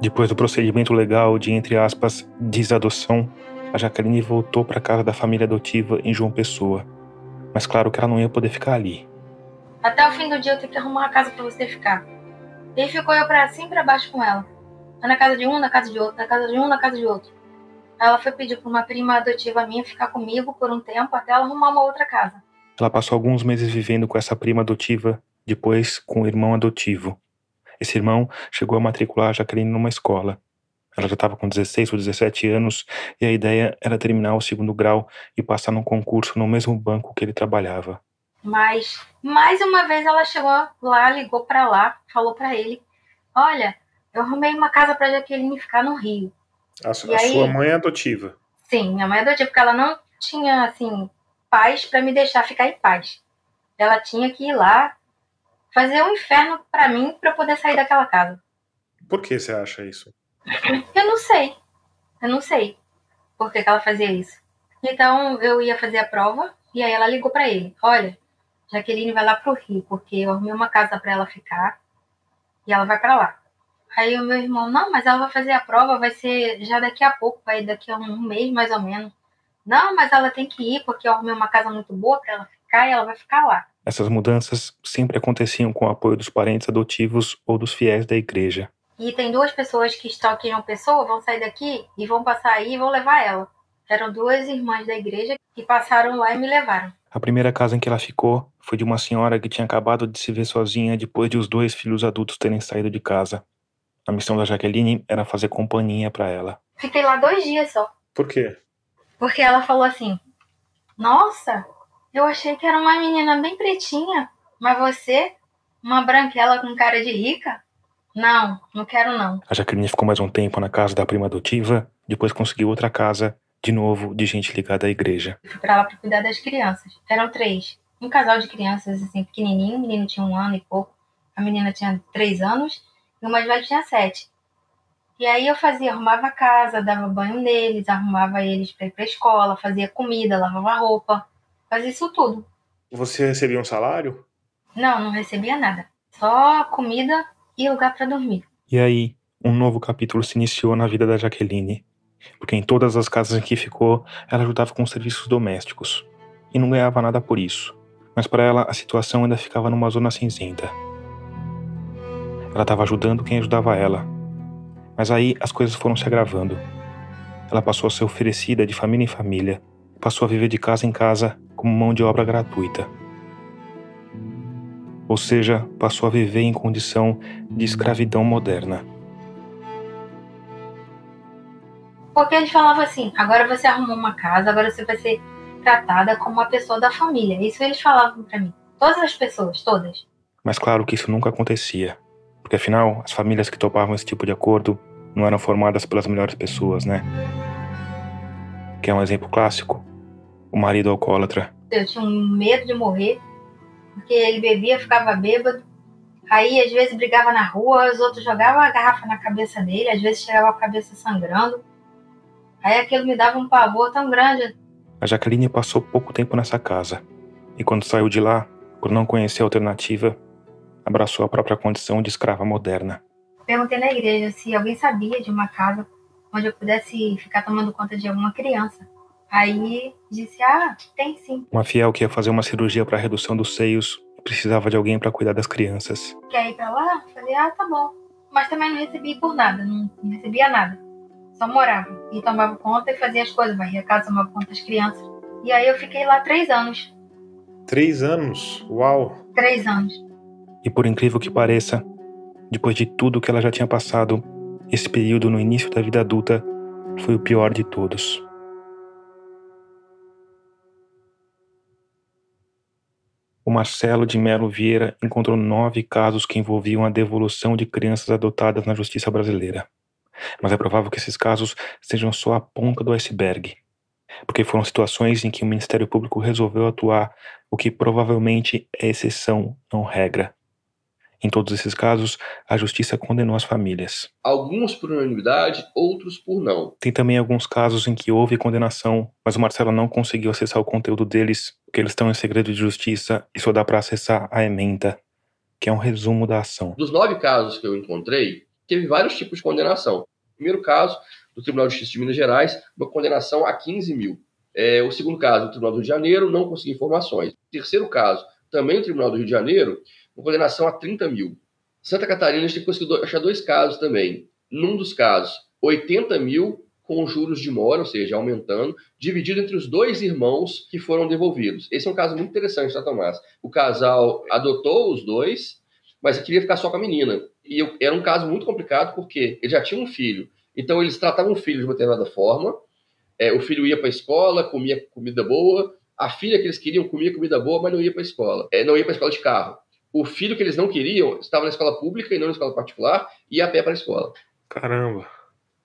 Depois do procedimento legal de, entre aspas, desadoção, a Jaqueline voltou para a casa da família adotiva em João Pessoa. Mas claro que ela não ia poder ficar ali. Até o fim do dia eu tenho que arrumar uma casa para você ficar. E ficou eu para cima e para baixo com ela. Na casa de um, na casa de outro, na casa de um, na casa de outro. Ela foi pedir para uma prima adotiva minha ficar comigo por um tempo até ela arrumar uma outra casa. Ela passou alguns meses vivendo com essa prima adotiva, depois com o irmão adotivo. Esse irmão chegou a matricular a Jaqueline numa escola. Ela já estava com 16 ou 17 anos e a ideia era terminar o segundo grau e passar num concurso no mesmo banco que ele trabalhava. Mas, mais uma vez, ela chegou lá, ligou para lá, falou para ele: Olha, eu arrumei uma casa para Jaqueline ficar no Rio. A, a sua mãe é adotiva? Sim, minha mãe é adotiva, porque ela não tinha, assim, paz para me deixar ficar em paz. Ela tinha que ir lá fazer um inferno para mim para poder sair daquela casa. Por que você acha isso? Eu não sei. Eu não sei por que, que ela fazia isso. Então eu ia fazer a prova e aí ela ligou para ele: Olha, Jaqueline vai lá pro Rio, porque eu arrumei uma casa para ela ficar e ela vai para lá. Aí o meu irmão, não, mas ela vai fazer a prova, vai ser já daqui a pouco, vai daqui a um mês mais ou menos. Não, mas ela tem que ir porque eu arrumei uma casa muito boa para ela ficar e ela vai ficar lá. Essas mudanças sempre aconteciam com o apoio dos parentes adotivos ou dos fiéis da igreja. E tem duas pessoas que estão aqui em uma pessoa, vão sair daqui e vão passar aí e vão levar ela. Eram duas irmãs da igreja que passaram lá e me levaram. A primeira casa em que ela ficou foi de uma senhora que tinha acabado de se ver sozinha depois de os dois filhos adultos terem saído de casa. A missão da Jaqueline era fazer companhia para ela. Fiquei lá dois dias só. Por quê? Porque ela falou assim: Nossa, eu achei que era uma menina bem pretinha, mas você, uma branquela com cara de rica? Não, não quero não. A Jaqueline ficou mais um tempo na casa da prima adotiva, depois conseguiu outra casa, de novo, de gente ligada à igreja. Fui pra lá pra cuidar das crianças. Eram três. Um casal de crianças, assim, pequenininho. O menino tinha um ano e pouco. A menina tinha três anos e o mais velho tinha sete. E aí eu fazia, arrumava a casa, dava banho neles, arrumava eles para ir para escola, fazia comida, lavava roupa, fazia isso tudo. Você recebia um salário? Não, não recebia nada. Só comida e lugar para dormir. E aí, um novo capítulo se iniciou na vida da Jaqueline. Porque em todas as casas em que ficou, ela ajudava com serviços domésticos. E não ganhava nada por isso. Mas para ela, a situação ainda ficava numa zona cinzenta. Ela estava ajudando quem ajudava ela. Mas aí as coisas foram se agravando. Ela passou a ser oferecida de família em família, passou a viver de casa em casa como mão de obra gratuita. Ou seja, passou a viver em condição de escravidão moderna. Porque eles falavam assim: agora você arrumou uma casa, agora você vai ser tratada como uma pessoa da família. Isso eles falavam para mim. Todas as pessoas, todas. Mas claro que isso nunca acontecia. Porque afinal, as famílias que topavam esse tipo de acordo não eram formadas pelas melhores pessoas, né? Que é um exemplo clássico. O marido alcoólatra. Eu tinha um medo de morrer, porque ele bebia, ficava bêbado. Aí, às vezes, brigava na rua, os outros jogavam a garrafa na cabeça dele, às vezes chegava a cabeça sangrando. Aí aquilo me dava um pavor tão grande. A Jaqueline passou pouco tempo nessa casa. E quando saiu de lá, por não conhecer a alternativa, abraçou a própria condição de escrava moderna. Perguntei na igreja se alguém sabia de uma casa onde eu pudesse ficar tomando conta de alguma criança. Aí disse: Ah, tem sim. Uma fiel que ia fazer uma cirurgia para redução dos seios precisava de alguém para cuidar das crianças. Quer ir para lá? Falei: Ah, tá bom. Mas também não recebi por nada, não, não recebia nada. só morava e tomava conta e fazia as coisas, varria a casa, tomava conta das crianças. E aí eu fiquei lá três anos. Três anos? Uau! Três anos. E por incrível que pareça, depois de tudo que ela já tinha passado, esse período no início da vida adulta foi o pior de todos. O Marcelo de Melo Vieira encontrou nove casos que envolviam a devolução de crianças adotadas na justiça brasileira. Mas é provável que esses casos sejam só a ponta do iceberg, porque foram situações em que o Ministério Público resolveu atuar, o que provavelmente é exceção, não regra. Em todos esses casos, a justiça condenou as famílias. Alguns por unanimidade, outros por não. Tem também alguns casos em que houve condenação, mas o Marcelo não conseguiu acessar o conteúdo deles, porque eles estão em segredo de justiça e só dá para acessar a ementa, que é um resumo da ação. Dos nove casos que eu encontrei, teve vários tipos de condenação. Primeiro caso, do Tribunal de Justiça de Minas Gerais, uma condenação a 15 mil. É, o segundo caso, do Tribunal do Rio de Janeiro, não consegui informações. O terceiro caso, também o Tribunal do Rio de Janeiro, uma condenação a 30 mil. Santa Catarina, a gente conseguiu achar dois casos também. Num dos casos, 80 mil com juros de mora, ou seja, aumentando, dividido entre os dois irmãos que foram devolvidos. Esse é um caso muito interessante, tá, Tomás? O casal adotou os dois, mas queria ficar só com a menina. E eu, era um caso muito complicado porque ele já tinha um filho. Então eles tratavam o filho de uma determinada forma. É, o filho ia para a escola, comia comida boa. A filha que eles queriam comia comida boa, mas não ia para a escola. É, não ia para a escola de carro o filho que eles não queriam estava na escola pública e não na escola particular e ia a pé para a escola. Caramba!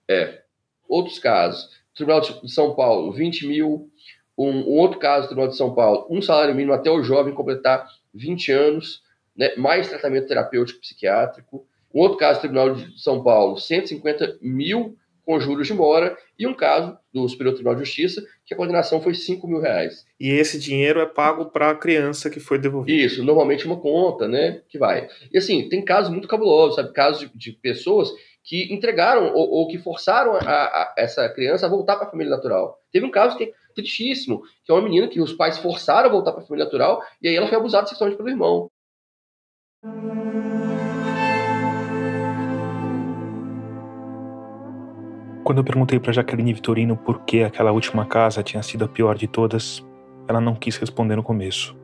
É. Outros casos. Tribunal de São Paulo, 20 mil. Um, um outro caso, Tribunal de São Paulo, um salário mínimo até o jovem completar 20 anos, né, mais tratamento terapêutico psiquiátrico. Um outro caso, Tribunal de São Paulo, 150 mil com juros de mora, e um caso do Superior Tribunal de Justiça, que a condenação foi 5 mil reais. E esse dinheiro é pago para a criança que foi devolvida? Isso, normalmente uma conta, né, que vai. E assim, tem casos muito cabulosos, sabe, casos de, de pessoas que entregaram ou, ou que forçaram a, a, essa criança a voltar para a família natural. Teve um caso que é tristíssimo, que é uma menina que os pais forçaram a voltar para a família natural, e aí ela foi abusada sexualmente pelo irmão. Quando eu perguntei para Jaqueline Vitorino por que aquela última casa tinha sido a pior de todas, ela não quis responder no começo.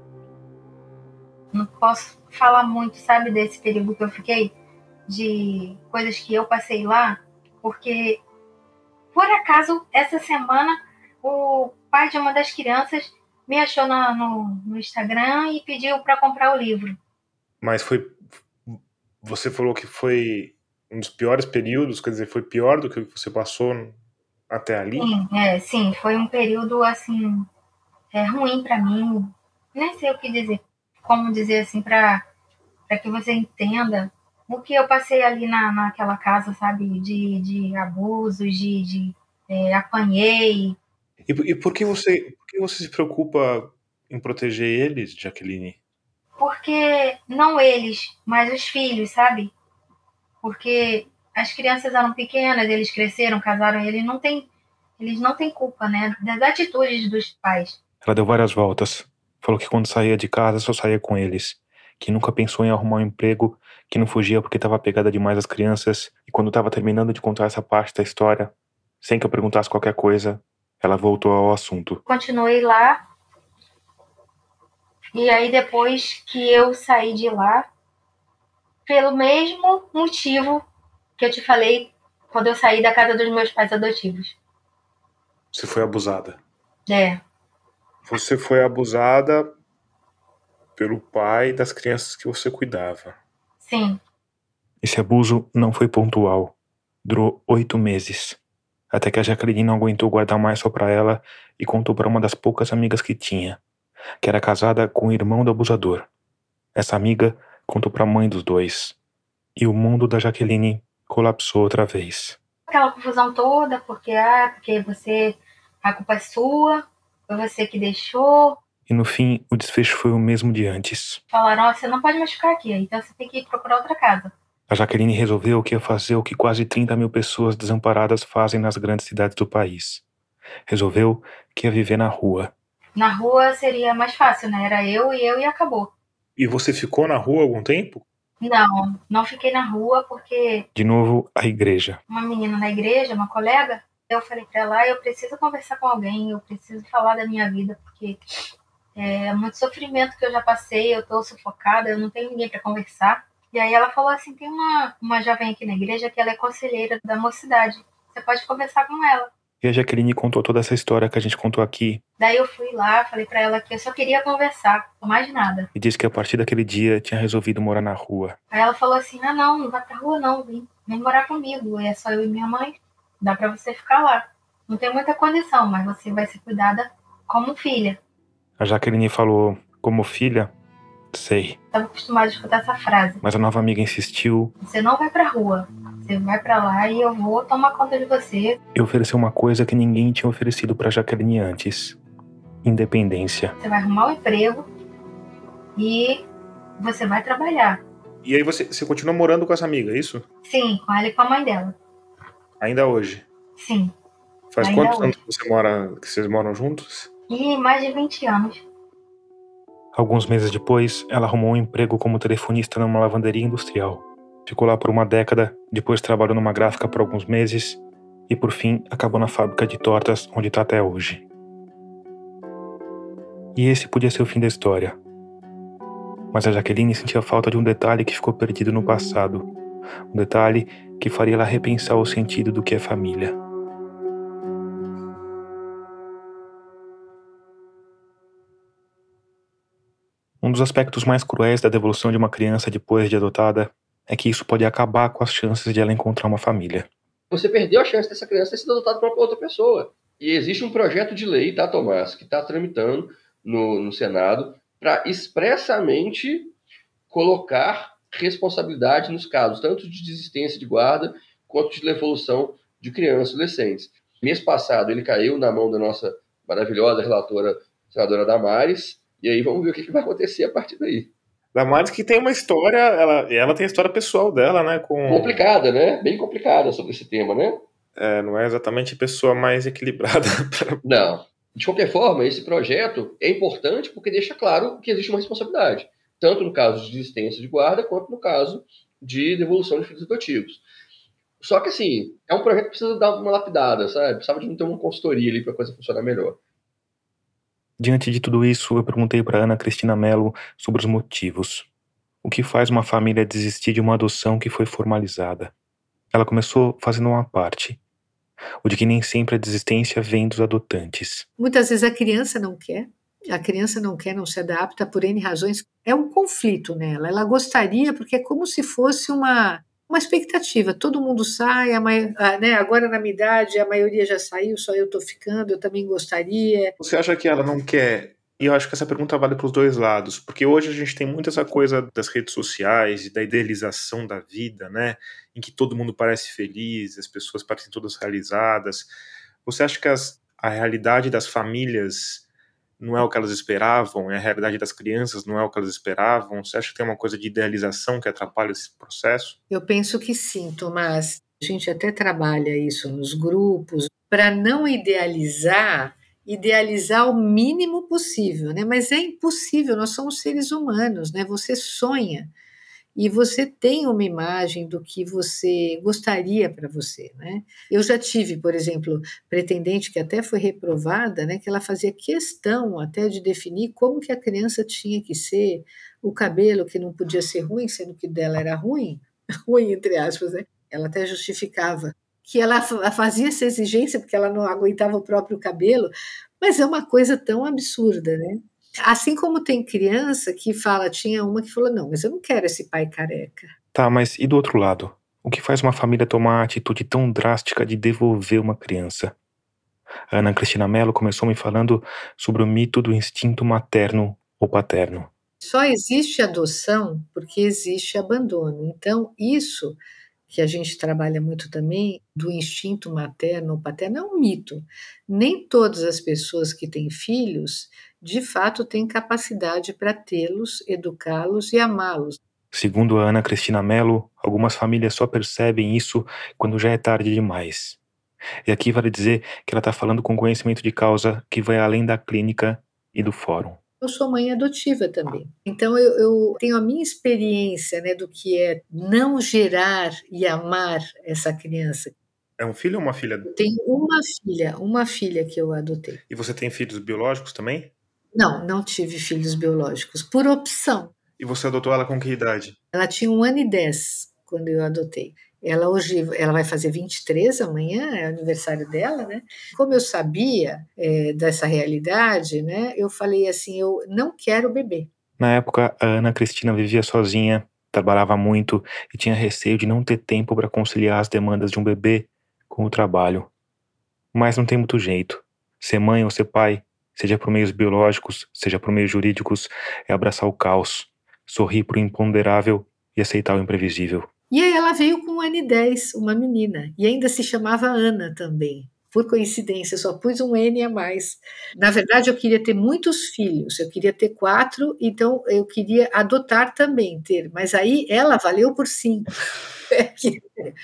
Não posso falar muito, sabe, desse período que eu fiquei, de coisas que eu passei lá, porque por acaso essa semana o pai de uma das crianças me achou no, no, no Instagram e pediu para comprar o livro. Mas foi. Você falou que foi um dos piores períodos, quer dizer, foi pior do que você passou até ali? Sim, é, sim, foi um período assim é, ruim para mim. Nem sei o que dizer, como dizer assim para para que você entenda o que eu passei ali na, naquela casa, sabe, de, de abusos, de, de é, apanhei. E, e por que você por que você se preocupa em proteger eles, Jaqueline? Porque não eles, mas os filhos, sabe? Porque as crianças eram pequenas, eles cresceram, casaram, eles não têm, eles não têm culpa, né, das atitudes dos pais. Ela deu várias voltas. Falou que quando saía de casa só saía com eles, que nunca pensou em arrumar um emprego, que não fugia porque estava pegada demais às crianças, e quando estava terminando de contar essa parte da história, sem que eu perguntasse qualquer coisa, ela voltou ao assunto. Continuei lá. E aí depois que eu saí de lá, pelo mesmo motivo que eu te falei quando eu saí da casa dos meus pais adotivos. Você foi abusada. É. Você foi abusada pelo pai das crianças que você cuidava. Sim. Esse abuso não foi pontual. Durou oito meses. Até que a Jacqueline não aguentou guardar mais só para ela e contou para uma das poucas amigas que tinha, que era casada com o irmão do abusador. Essa amiga contou para a mãe dos dois. E o mundo da Jaqueline colapsou outra vez. Aquela confusão toda, porque ah, porque você a culpa é sua, foi você que deixou. E no fim, o desfecho foi o mesmo de antes. Falaram, oh, você não pode mais ficar aqui, então você tem que procurar outra casa. A Jaqueline resolveu que ia fazer o que quase 30 mil pessoas desamparadas fazem nas grandes cidades do país. Resolveu que ia viver na rua. Na rua seria mais fácil, né? Era eu e eu e acabou. E você ficou na rua algum tempo? Não, não fiquei na rua porque. De novo, a igreja. Uma menina na igreja, uma colega, eu falei para ela: eu preciso conversar com alguém, eu preciso falar da minha vida, porque é muito sofrimento que eu já passei, eu tô sufocada, eu não tenho ninguém para conversar. E aí ela falou assim: tem uma, uma jovem aqui na igreja que ela é conselheira da mocidade. Você pode conversar com ela. E a Jaqueline contou toda essa história que a gente contou aqui. Daí eu fui lá, falei para ela que eu só queria conversar, mais nada. E disse que a partir daquele dia tinha resolvido morar na rua. Aí ela falou assim: ah, não, não vai pra rua não, vem, vem morar comigo. É só eu e minha mãe, dá para você ficar lá. Não tem muita condição, mas você vai ser cuidada como filha. A Jaqueline falou: como filha? Sei. Estava acostumada a escutar essa frase. Mas a nova amiga insistiu. Você não vai pra rua. Você vai para lá e eu vou tomar conta de você. E ofereceu uma coisa que ninguém tinha oferecido para Jaqueline antes: independência. Você vai arrumar um emprego e você vai trabalhar. E aí você, você continua morando com essa amiga, é isso? Sim, com ela e com a mãe dela. Ainda hoje? Sim. Faz Ainda quantos hoje. anos que você mora, que vocês moram juntos? E mais de 20 anos. Alguns meses depois, ela arrumou um emprego como telefonista numa lavanderia industrial. Ficou lá por uma década, depois trabalhou numa gráfica por alguns meses e, por fim, acabou na fábrica de tortas onde está até hoje. E esse podia ser o fim da história. Mas a Jaqueline sentia falta de um detalhe que ficou perdido no passado. Um detalhe que faria ela repensar o sentido do que é família. Um dos aspectos mais cruéis da devolução de uma criança depois de adotada é que isso pode acabar com as chances de ela encontrar uma família. Você perdeu a chance dessa criança ter sido adotada por outra pessoa. E existe um projeto de lei, tá, Tomás, que está tramitando no, no Senado para expressamente colocar responsabilidade nos casos, tanto de desistência de guarda quanto de devolução de crianças e adolescentes. Mês passado ele caiu na mão da nossa maravilhosa relatora, senadora Damares, e aí vamos ver o que, que vai acontecer a partir daí. Damares que tem uma história, ela, ela tem a história pessoal dela, né? Com... Complicada, né? Bem complicada sobre esse tema, né? É, não é exatamente a pessoa mais equilibrada. Pra... Não. De qualquer forma, esse projeto é importante porque deixa claro que existe uma responsabilidade, tanto no caso de desistência de guarda, quanto no caso de devolução de filhos adotivos. Só que, assim, é um projeto que precisa dar uma lapidada, sabe? Precisava de ter uma consultoria ali para a coisa funcionar melhor. Diante de tudo isso, eu perguntei para Ana Cristina Mello sobre os motivos. O que faz uma família desistir de uma adoção que foi formalizada? Ela começou fazendo uma parte. O de que nem sempre a desistência vem dos adotantes. Muitas vezes a criança não quer, a criança não quer, não se adapta por N razões. É um conflito nela. Ela gostaria, porque é como se fosse uma uma expectativa. Todo mundo sai, a, né, agora na minha idade a maioria já saiu, só eu estou ficando, eu também gostaria. Você acha que ela não quer? E eu acho que essa pergunta vale para os dois lados, porque hoje a gente tem muito essa coisa das redes sociais e da idealização da vida, né? Em que todo mundo parece feliz, as pessoas parecem todas realizadas. Você acha que as, a realidade das famílias não é o que elas esperavam, e a realidade das crianças não é o que elas esperavam? Você acha que tem uma coisa de idealização que atrapalha esse processo? Eu penso que sim, Tomás. A gente até trabalha isso nos grupos para não idealizar, idealizar o mínimo possível, né? Mas é impossível, nós somos seres humanos, né? Você sonha e você tem uma imagem do que você gostaria para você, né? Eu já tive, por exemplo, pretendente que até foi reprovada, né, que ela fazia questão até de definir como que a criança tinha que ser, o cabelo que não podia ser ruim, sendo que dela era ruim, ruim entre aspas, né? Ela até justificava que ela fazia essa exigência porque ela não aguentava o próprio cabelo, mas é uma coisa tão absurda, né? Assim como tem criança que fala, tinha uma que falou: não, mas eu não quero esse pai careca. Tá, mas e do outro lado? O que faz uma família tomar a atitude tão drástica de devolver uma criança? A Ana Cristina Mello começou me falando sobre o mito do instinto materno ou paterno. Só existe adoção porque existe abandono. Então, isso que a gente trabalha muito também, do instinto materno ou paterno, é um mito. Nem todas as pessoas que têm filhos de fato têm capacidade para tê-los, educá-los e amá-los. Segundo a Ana Cristina Mello, algumas famílias só percebem isso quando já é tarde demais. E aqui vale dizer que ela está falando com conhecimento de causa que vai além da clínica e do fórum. Eu sou mãe adotiva também. Então eu, eu tenho a minha experiência né, do que é não gerar e amar essa criança. É um filho ou uma filha? Eu tenho uma filha, uma filha que eu adotei. E você tem filhos biológicos também? Não, não tive filhos biológicos, por opção. E você adotou ela com que idade? Ela tinha um ano e dez quando eu adotei. Ela hoje ela vai fazer 23 amanhã, é aniversário dela, né? Como eu sabia é, dessa realidade, né? Eu falei assim, eu não quero beber. Na época, a Ana Cristina vivia sozinha, trabalhava muito e tinha receio de não ter tempo para conciliar as demandas de um bebê com o trabalho. Mas não tem muito jeito. Ser mãe ou ser pai, seja por meios biológicos, seja por meios jurídicos, é abraçar o caos, sorrir para o imponderável e aceitar o imprevisível. E aí ela veio com um ano e 10, uma menina, e ainda se chamava Ana também. Por coincidência, só pus um N a mais. Na verdade, eu queria ter muitos filhos, eu queria ter quatro, então eu queria adotar também, ter. Mas aí ela valeu por cinco.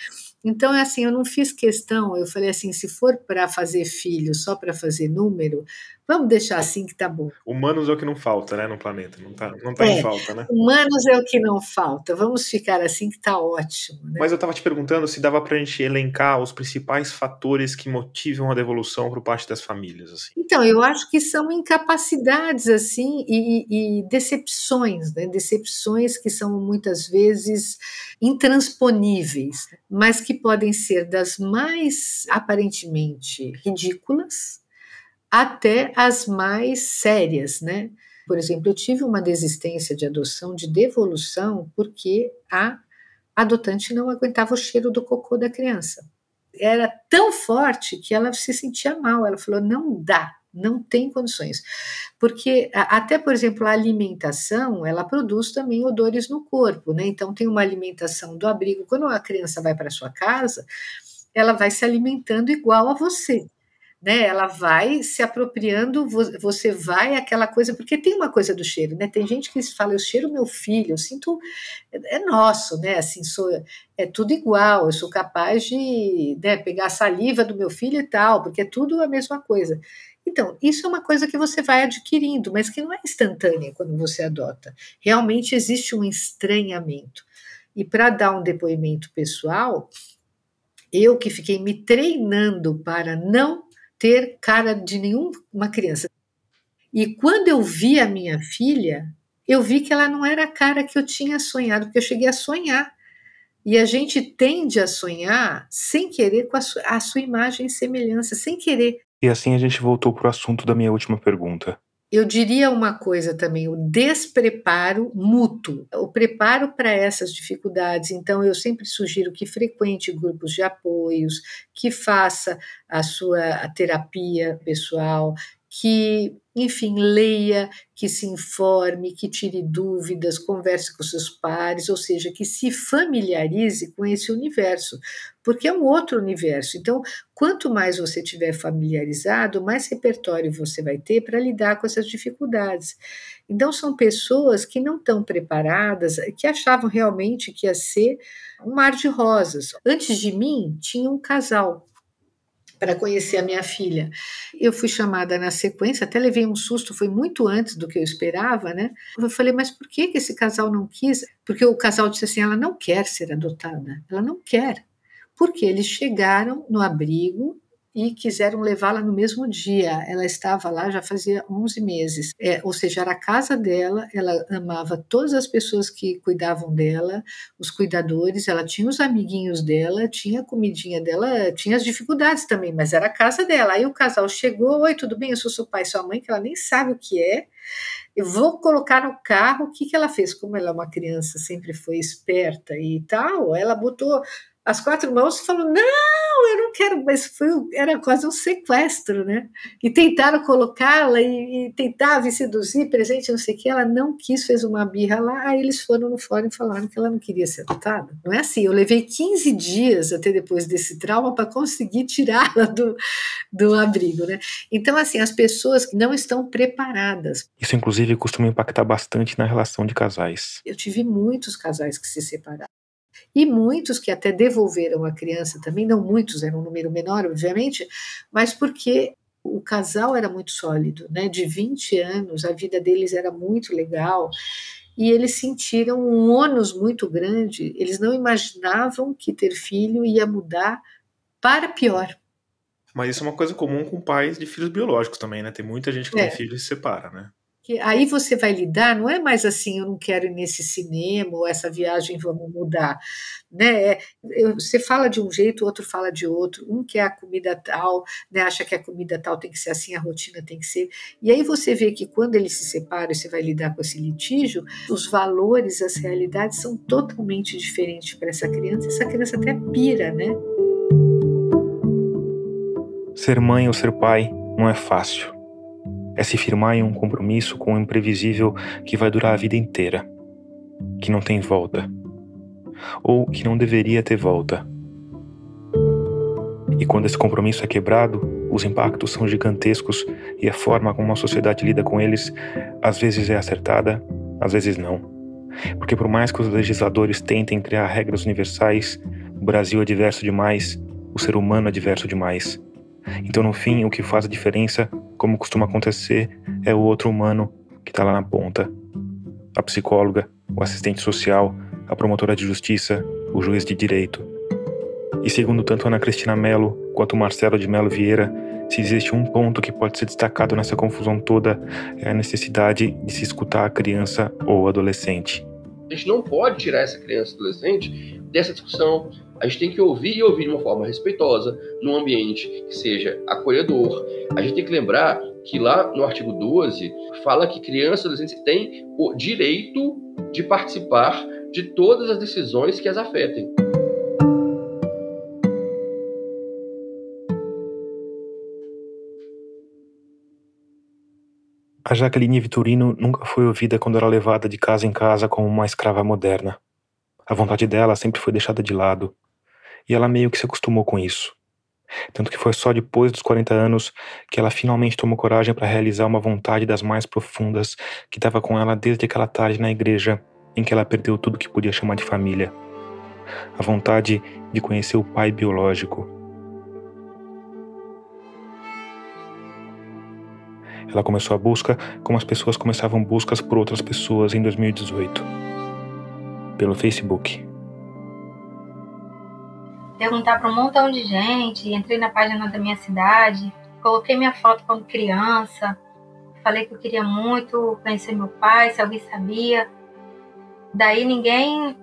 Então, é assim, eu não fiz questão, eu falei assim, se for para fazer filho, só para fazer número, vamos deixar assim que tá bom. Humanos é o que não falta, né, no planeta, não tá, não tá é, em falta, né? Humanos é o que não falta, vamos ficar assim que tá ótimo. Né? Mas eu estava te perguntando se dava para a gente elencar os principais fatores que motivam a devolução por parte das famílias, assim. Então, eu acho que são incapacidades, assim, e, e decepções, né, decepções que são muitas vezes intransponíveis, mas que podem ser das mais aparentemente ridículas até as mais sérias, né? Por exemplo, eu tive uma desistência de adoção, de devolução, porque a adotante não aguentava o cheiro do cocô da criança. Era tão forte que ela se sentia mal. Ela falou: não dá, não tem condições. Porque até, por exemplo, a alimentação, ela produz também odores no corpo, né? Então tem uma alimentação do abrigo. Quando a criança vai para sua casa, ela vai se alimentando igual a você. Né, ela vai se apropriando, você vai aquela coisa, porque tem uma coisa do cheiro, né? Tem gente que fala, eu cheiro meu filho, eu sinto, é, é nosso, né? Assim, sou, é tudo igual, eu sou capaz de né, pegar a saliva do meu filho e tal, porque é tudo a mesma coisa. Então, isso é uma coisa que você vai adquirindo, mas que não é instantânea quando você adota. Realmente existe um estranhamento. E para dar um depoimento pessoal, eu que fiquei me treinando para não ter cara de nenhuma criança. E quando eu vi a minha filha, eu vi que ela não era a cara que eu tinha sonhado, porque eu cheguei a sonhar. E a gente tende a sonhar sem querer com a sua, a sua imagem e semelhança, sem querer. E assim a gente voltou para o assunto da minha última pergunta. Eu diria uma coisa também, o despreparo mútuo, o preparo para essas dificuldades. Então, eu sempre sugiro que frequente grupos de apoios, que faça a sua terapia pessoal, que, enfim, leia, que se informe, que tire dúvidas, converse com seus pares, ou seja, que se familiarize com esse universo, porque é um outro universo. Então, quanto mais você tiver familiarizado, mais repertório você vai ter para lidar com essas dificuldades. Então, são pessoas que não estão preparadas, que achavam realmente que ia ser um mar de rosas. Antes de mim, tinha um casal para conhecer a minha filha. Eu fui chamada na sequência, até levei um susto, foi muito antes do que eu esperava, né? Eu falei, mas por que, que esse casal não quis? Porque o casal disse assim: ela não quer ser adotada, ela não quer. Porque eles chegaram no abrigo e quiseram levá-la no mesmo dia. Ela estava lá já fazia 11 meses, é, ou seja, era a casa dela, ela amava todas as pessoas que cuidavam dela, os cuidadores, ela tinha os amiguinhos dela, tinha a comidinha dela, tinha as dificuldades também, mas era a casa dela. Aí o casal chegou, oi, tudo bem? Eu sou seu pai sua mãe, que ela nem sabe o que é. Eu vou colocar no carro. O que, que ela fez? Como ela é uma criança, sempre foi esperta e tal, ela botou as quatro mãos falou: Não, eu não quero, mas foi, era quase um sequestro, né? E tentaram colocá-la e, e tentavam seduzir, presente, não sei o que. Ela não quis, fez uma birra lá. Aí eles foram no fórum e falaram que ela não queria ser adotada. Não é assim. Eu levei 15 dias até depois desse trauma para conseguir tirá-la do, do abrigo, né? Então, assim, as pessoas não estão preparadas. Isso, inclusive, costuma impactar bastante na relação de casais. Eu tive muitos casais que se separaram e muitos que até devolveram a criança também, não muitos, era um número menor, obviamente, mas porque O casal era muito sólido, né? De 20 anos, a vida deles era muito legal e eles sentiram um ônus muito grande. Eles não imaginavam que ter filho ia mudar para pior. Mas isso é uma coisa comum com pais de filhos biológicos também, né? Tem muita gente que é. tem filho e se separa, né? Que aí você vai lidar, não é mais assim, eu não quero ir nesse cinema, ou essa viagem vamos mudar. Né? É, você fala de um jeito, o outro fala de outro, um quer a comida tal, né? acha que a comida tal tem que ser assim, a rotina tem que ser. E aí você vê que quando eles se separam e você vai lidar com esse litígio, os valores, as realidades são totalmente diferentes para essa criança, essa criança até pira, né? Ser mãe ou ser pai não é fácil é se firmar em um compromisso com o imprevisível que vai durar a vida inteira, que não tem volta, ou que não deveria ter volta. E quando esse compromisso é quebrado, os impactos são gigantescos e a forma como a sociedade lida com eles às vezes é acertada, às vezes não. Porque por mais que os legisladores tentem criar regras universais, o Brasil é diverso demais, o ser humano é diverso demais. Então, no fim, o que faz a diferença, como costuma acontecer, é o outro humano que está lá na ponta. A psicóloga, o assistente social, a promotora de justiça, o juiz de direito. E segundo tanto Ana Cristina Mello quanto Marcelo de Mello Vieira, se existe um ponto que pode ser destacado nessa confusão toda, é a necessidade de se escutar a criança ou adolescente. A gente não pode tirar essa criança adolescente dessa discussão, a gente tem que ouvir e ouvir de uma forma respeitosa, num ambiente que seja acolhedor. A gente tem que lembrar que lá no artigo 12 fala que crianças e adolescentes têm o direito de participar de todas as decisões que as afetem. A Jaqueline Vitorino nunca foi ouvida quando era levada de casa em casa como uma escrava moderna. A vontade dela sempre foi deixada de lado e ela meio que se acostumou com isso. Tanto que foi só depois dos 40 anos que ela finalmente tomou coragem para realizar uma vontade das mais profundas que estava com ela desde aquela tarde na igreja em que ela perdeu tudo que podia chamar de família. A vontade de conhecer o pai biológico. Ela começou a busca como as pessoas começavam buscas por outras pessoas em 2018. Pelo Facebook perguntar para um montão de gente, entrei na página da minha cidade, coloquei minha foto quando criança, falei que eu queria muito conhecer meu pai, se alguém sabia. Daí ninguém.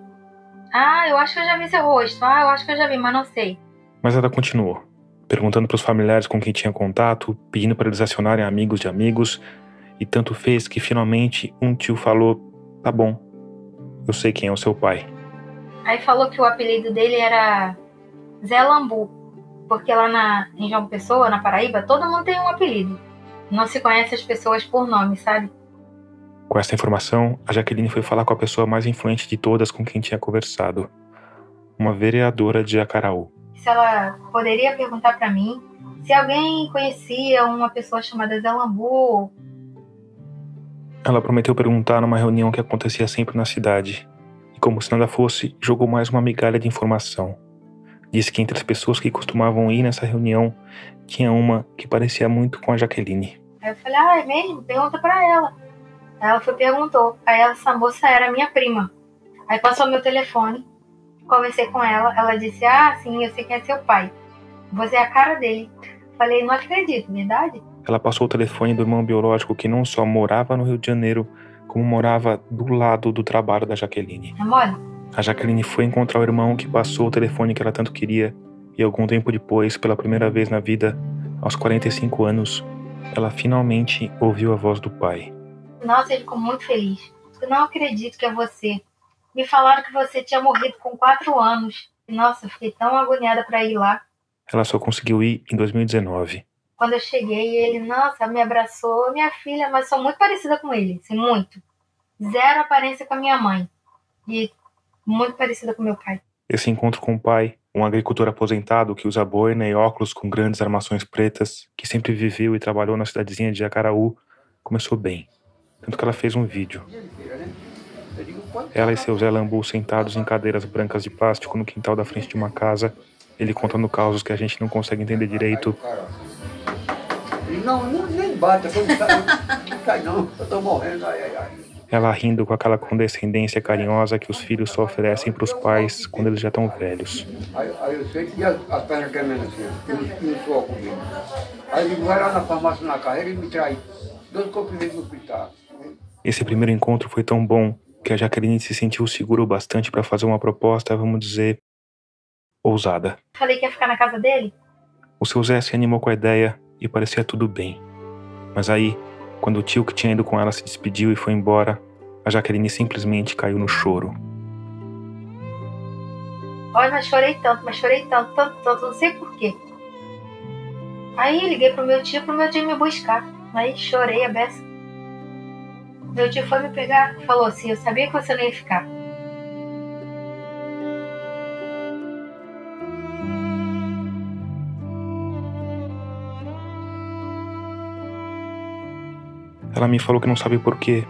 Ah, eu acho que eu já vi seu rosto. Ah, eu acho que eu já vi, mas não sei. Mas ela continuou, perguntando para os familiares com quem tinha contato, pedindo para eles acionarem amigos de amigos, e tanto fez que finalmente um tio falou: Tá bom, eu sei quem é o seu pai. Aí falou que o apelido dele era Zé Lambu, porque lá na, em João Pessoa, na Paraíba, todo mundo tem um apelido. Não se conhece as pessoas por nome, sabe? Com essa informação, a Jaqueline foi falar com a pessoa mais influente de todas com quem tinha conversado, uma vereadora de Acaraú. Se ela poderia perguntar para mim se alguém conhecia uma pessoa chamada Zé Lambu. Ela prometeu perguntar numa reunião que acontecia sempre na cidade. E como se nada fosse, jogou mais uma migalha de informação. Disse que entre as pessoas que costumavam ir nessa reunião, tinha uma que parecia muito com a Jaqueline. Aí eu falei, ah, é mesmo? Pergunta pra ela. Aí ela foi perguntou. Aí essa moça era minha prima. Aí passou meu telefone, conversei com ela. Ela disse, ah, sim, eu sei quem é seu pai. Você é a cara dele. Falei, não acredito, verdade? Ela passou o telefone do irmão biológico que não só morava no Rio de Janeiro, como morava do lado do trabalho da Jaqueline. Amor, a Jaqueline foi encontrar o irmão que passou o telefone que ela tanto queria, e algum tempo depois, pela primeira vez na vida, aos 45 anos, ela finalmente ouviu a voz do pai. Nossa, ele ficou muito feliz. Eu não acredito que é você. Me falaram que você tinha morrido com 4 anos. Nossa, fiquei tão agoniada para ir lá. Ela só conseguiu ir em 2019. Quando eu cheguei, ele, nossa, me abraçou. Minha filha, mas sou muito parecida com ele, assim, muito. Zero aparência com a minha mãe. E muito parecida com meu pai. Esse encontro com o pai, um agricultor aposentado que usa boina e óculos com grandes armações pretas, que sempre viveu e trabalhou na cidadezinha de Jacaraú, começou bem. Tanto que ela fez um vídeo. Ela e seu Zé Lambu sentados em cadeiras brancas de plástico no quintal da frente de uma casa, ele contando causos que a gente não consegue entender direito. não, não nem cai, não cai não, eu tô morrendo, ai, ai, ai. Ela rindo com aquela condescendência carinhosa que os filhos só oferecem para os pais quando eles já estão velhos. Aí, aí eu sei que as, as pernas tremendo assim, não suor comigo. Aí vai lá na farmácia na carreira e me traz dois comprimidos no hospital. Esse primeiro encontro foi tão bom que a Jaqueline se sentiu seguro bastante para fazer uma proposta, vamos dizer, ousada. Falei que ia ficar na casa dele? O seu Zé se animou com a ideia e parecia tudo bem. Mas aí, quando o tio que tinha ido com ela se despediu e foi embora, a Jaqueline simplesmente caiu no choro. Olha, mas chorei tanto, mas chorei tanto, tanto, tanto, não sei porquê. Aí liguei pro meu tio, pro meu tio me buscar. Aí chorei a beça. Meu tio foi me pegar e falou assim: Eu sabia que você não ia ficar. Ela me falou que não sabe porquê,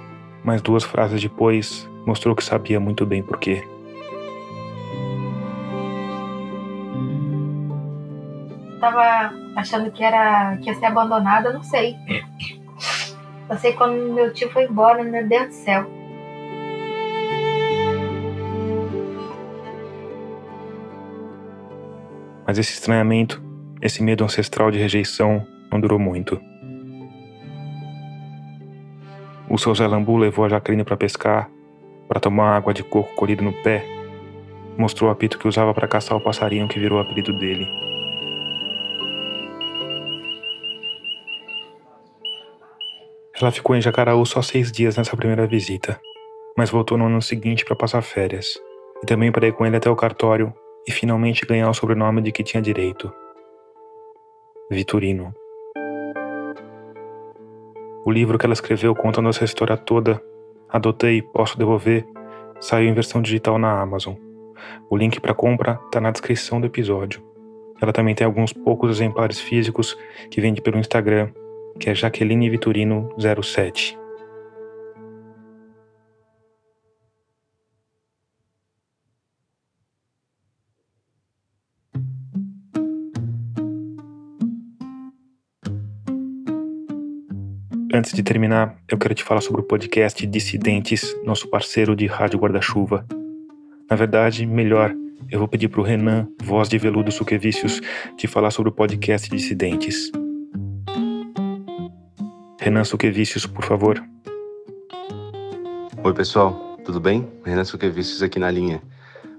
mas duas frases depois mostrou que sabia muito bem porquê. Tava achando que era que ia ser abandonada, não sei. Eu sei quando meu tio foi embora, meu Deus do céu. Mas esse estranhamento, esse medo ancestral de rejeição, não durou muito. O seu Zé Lambu levou a Jaqueline para pescar, para tomar água de coco colhida no pé. Mostrou o apito que usava para caçar o passarinho que virou o apelido dele. Ela ficou em Jacaraú só seis dias nessa primeira visita, mas voltou no ano seguinte para passar férias. E também para ir com ele até o cartório e finalmente ganhar o sobrenome de que tinha direito: Vitorino. O livro que ela escreveu contando essa história toda, Adotei, Posso Devolver, saiu em versão digital na Amazon. O link para compra está na descrição do episódio. Ela também tem alguns poucos exemplares físicos que vende pelo Instagram que é Jaqueline Vitorino 07. Antes de terminar, eu quero te falar sobre o podcast Dissidentes, nosso parceiro de Rádio Guarda-Chuva. Na verdade, melhor, eu vou pedir para o Renan, voz de Veludo Suquevicius, te falar sobre o podcast Dissidentes. Renan Suquevicius, por favor. Oi, pessoal, tudo bem? Renan Suquevicius aqui na linha.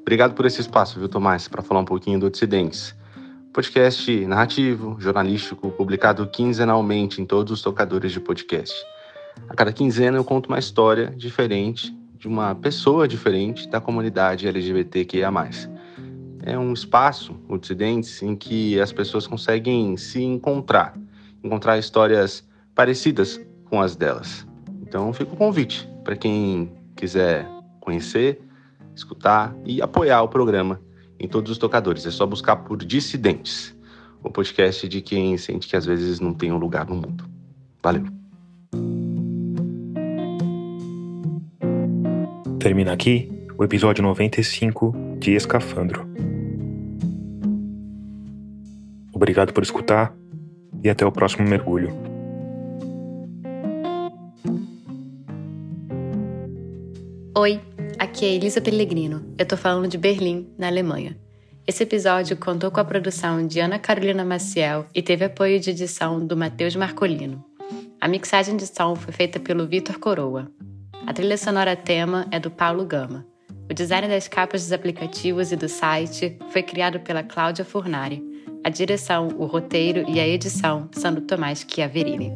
Obrigado por esse espaço, viu, Tomás, para falar um pouquinho do Dissidentes. Podcast narrativo, jornalístico, publicado quinzenalmente em todos os tocadores de podcast. A cada quinzena eu conto uma história diferente de uma pessoa diferente da comunidade LGBTQIA+. É um espaço, o Dissidentes, em que as pessoas conseguem se encontrar, encontrar histórias parecidas com as delas. Então fica o convite para quem quiser conhecer, escutar e apoiar o programa em todos os tocadores. É só buscar por Dissidentes, o podcast de quem sente que às vezes não tem um lugar no mundo. Valeu. Termina aqui o episódio 95 de Escafandro. Obrigado por escutar e até o próximo mergulho. Oi, aqui é Elisa Pellegrino. Eu tô falando de Berlim, na Alemanha. Esse episódio contou com a produção de Ana Carolina Maciel e teve apoio de edição do Matheus Marcolino. A mixagem de som foi feita pelo Vitor Coroa. A trilha sonora tema é do Paulo Gama. O design das capas dos aplicativos e do site foi criado pela Cláudia Furnari. A direção, o roteiro e a edição são do Tomás Chiaverini.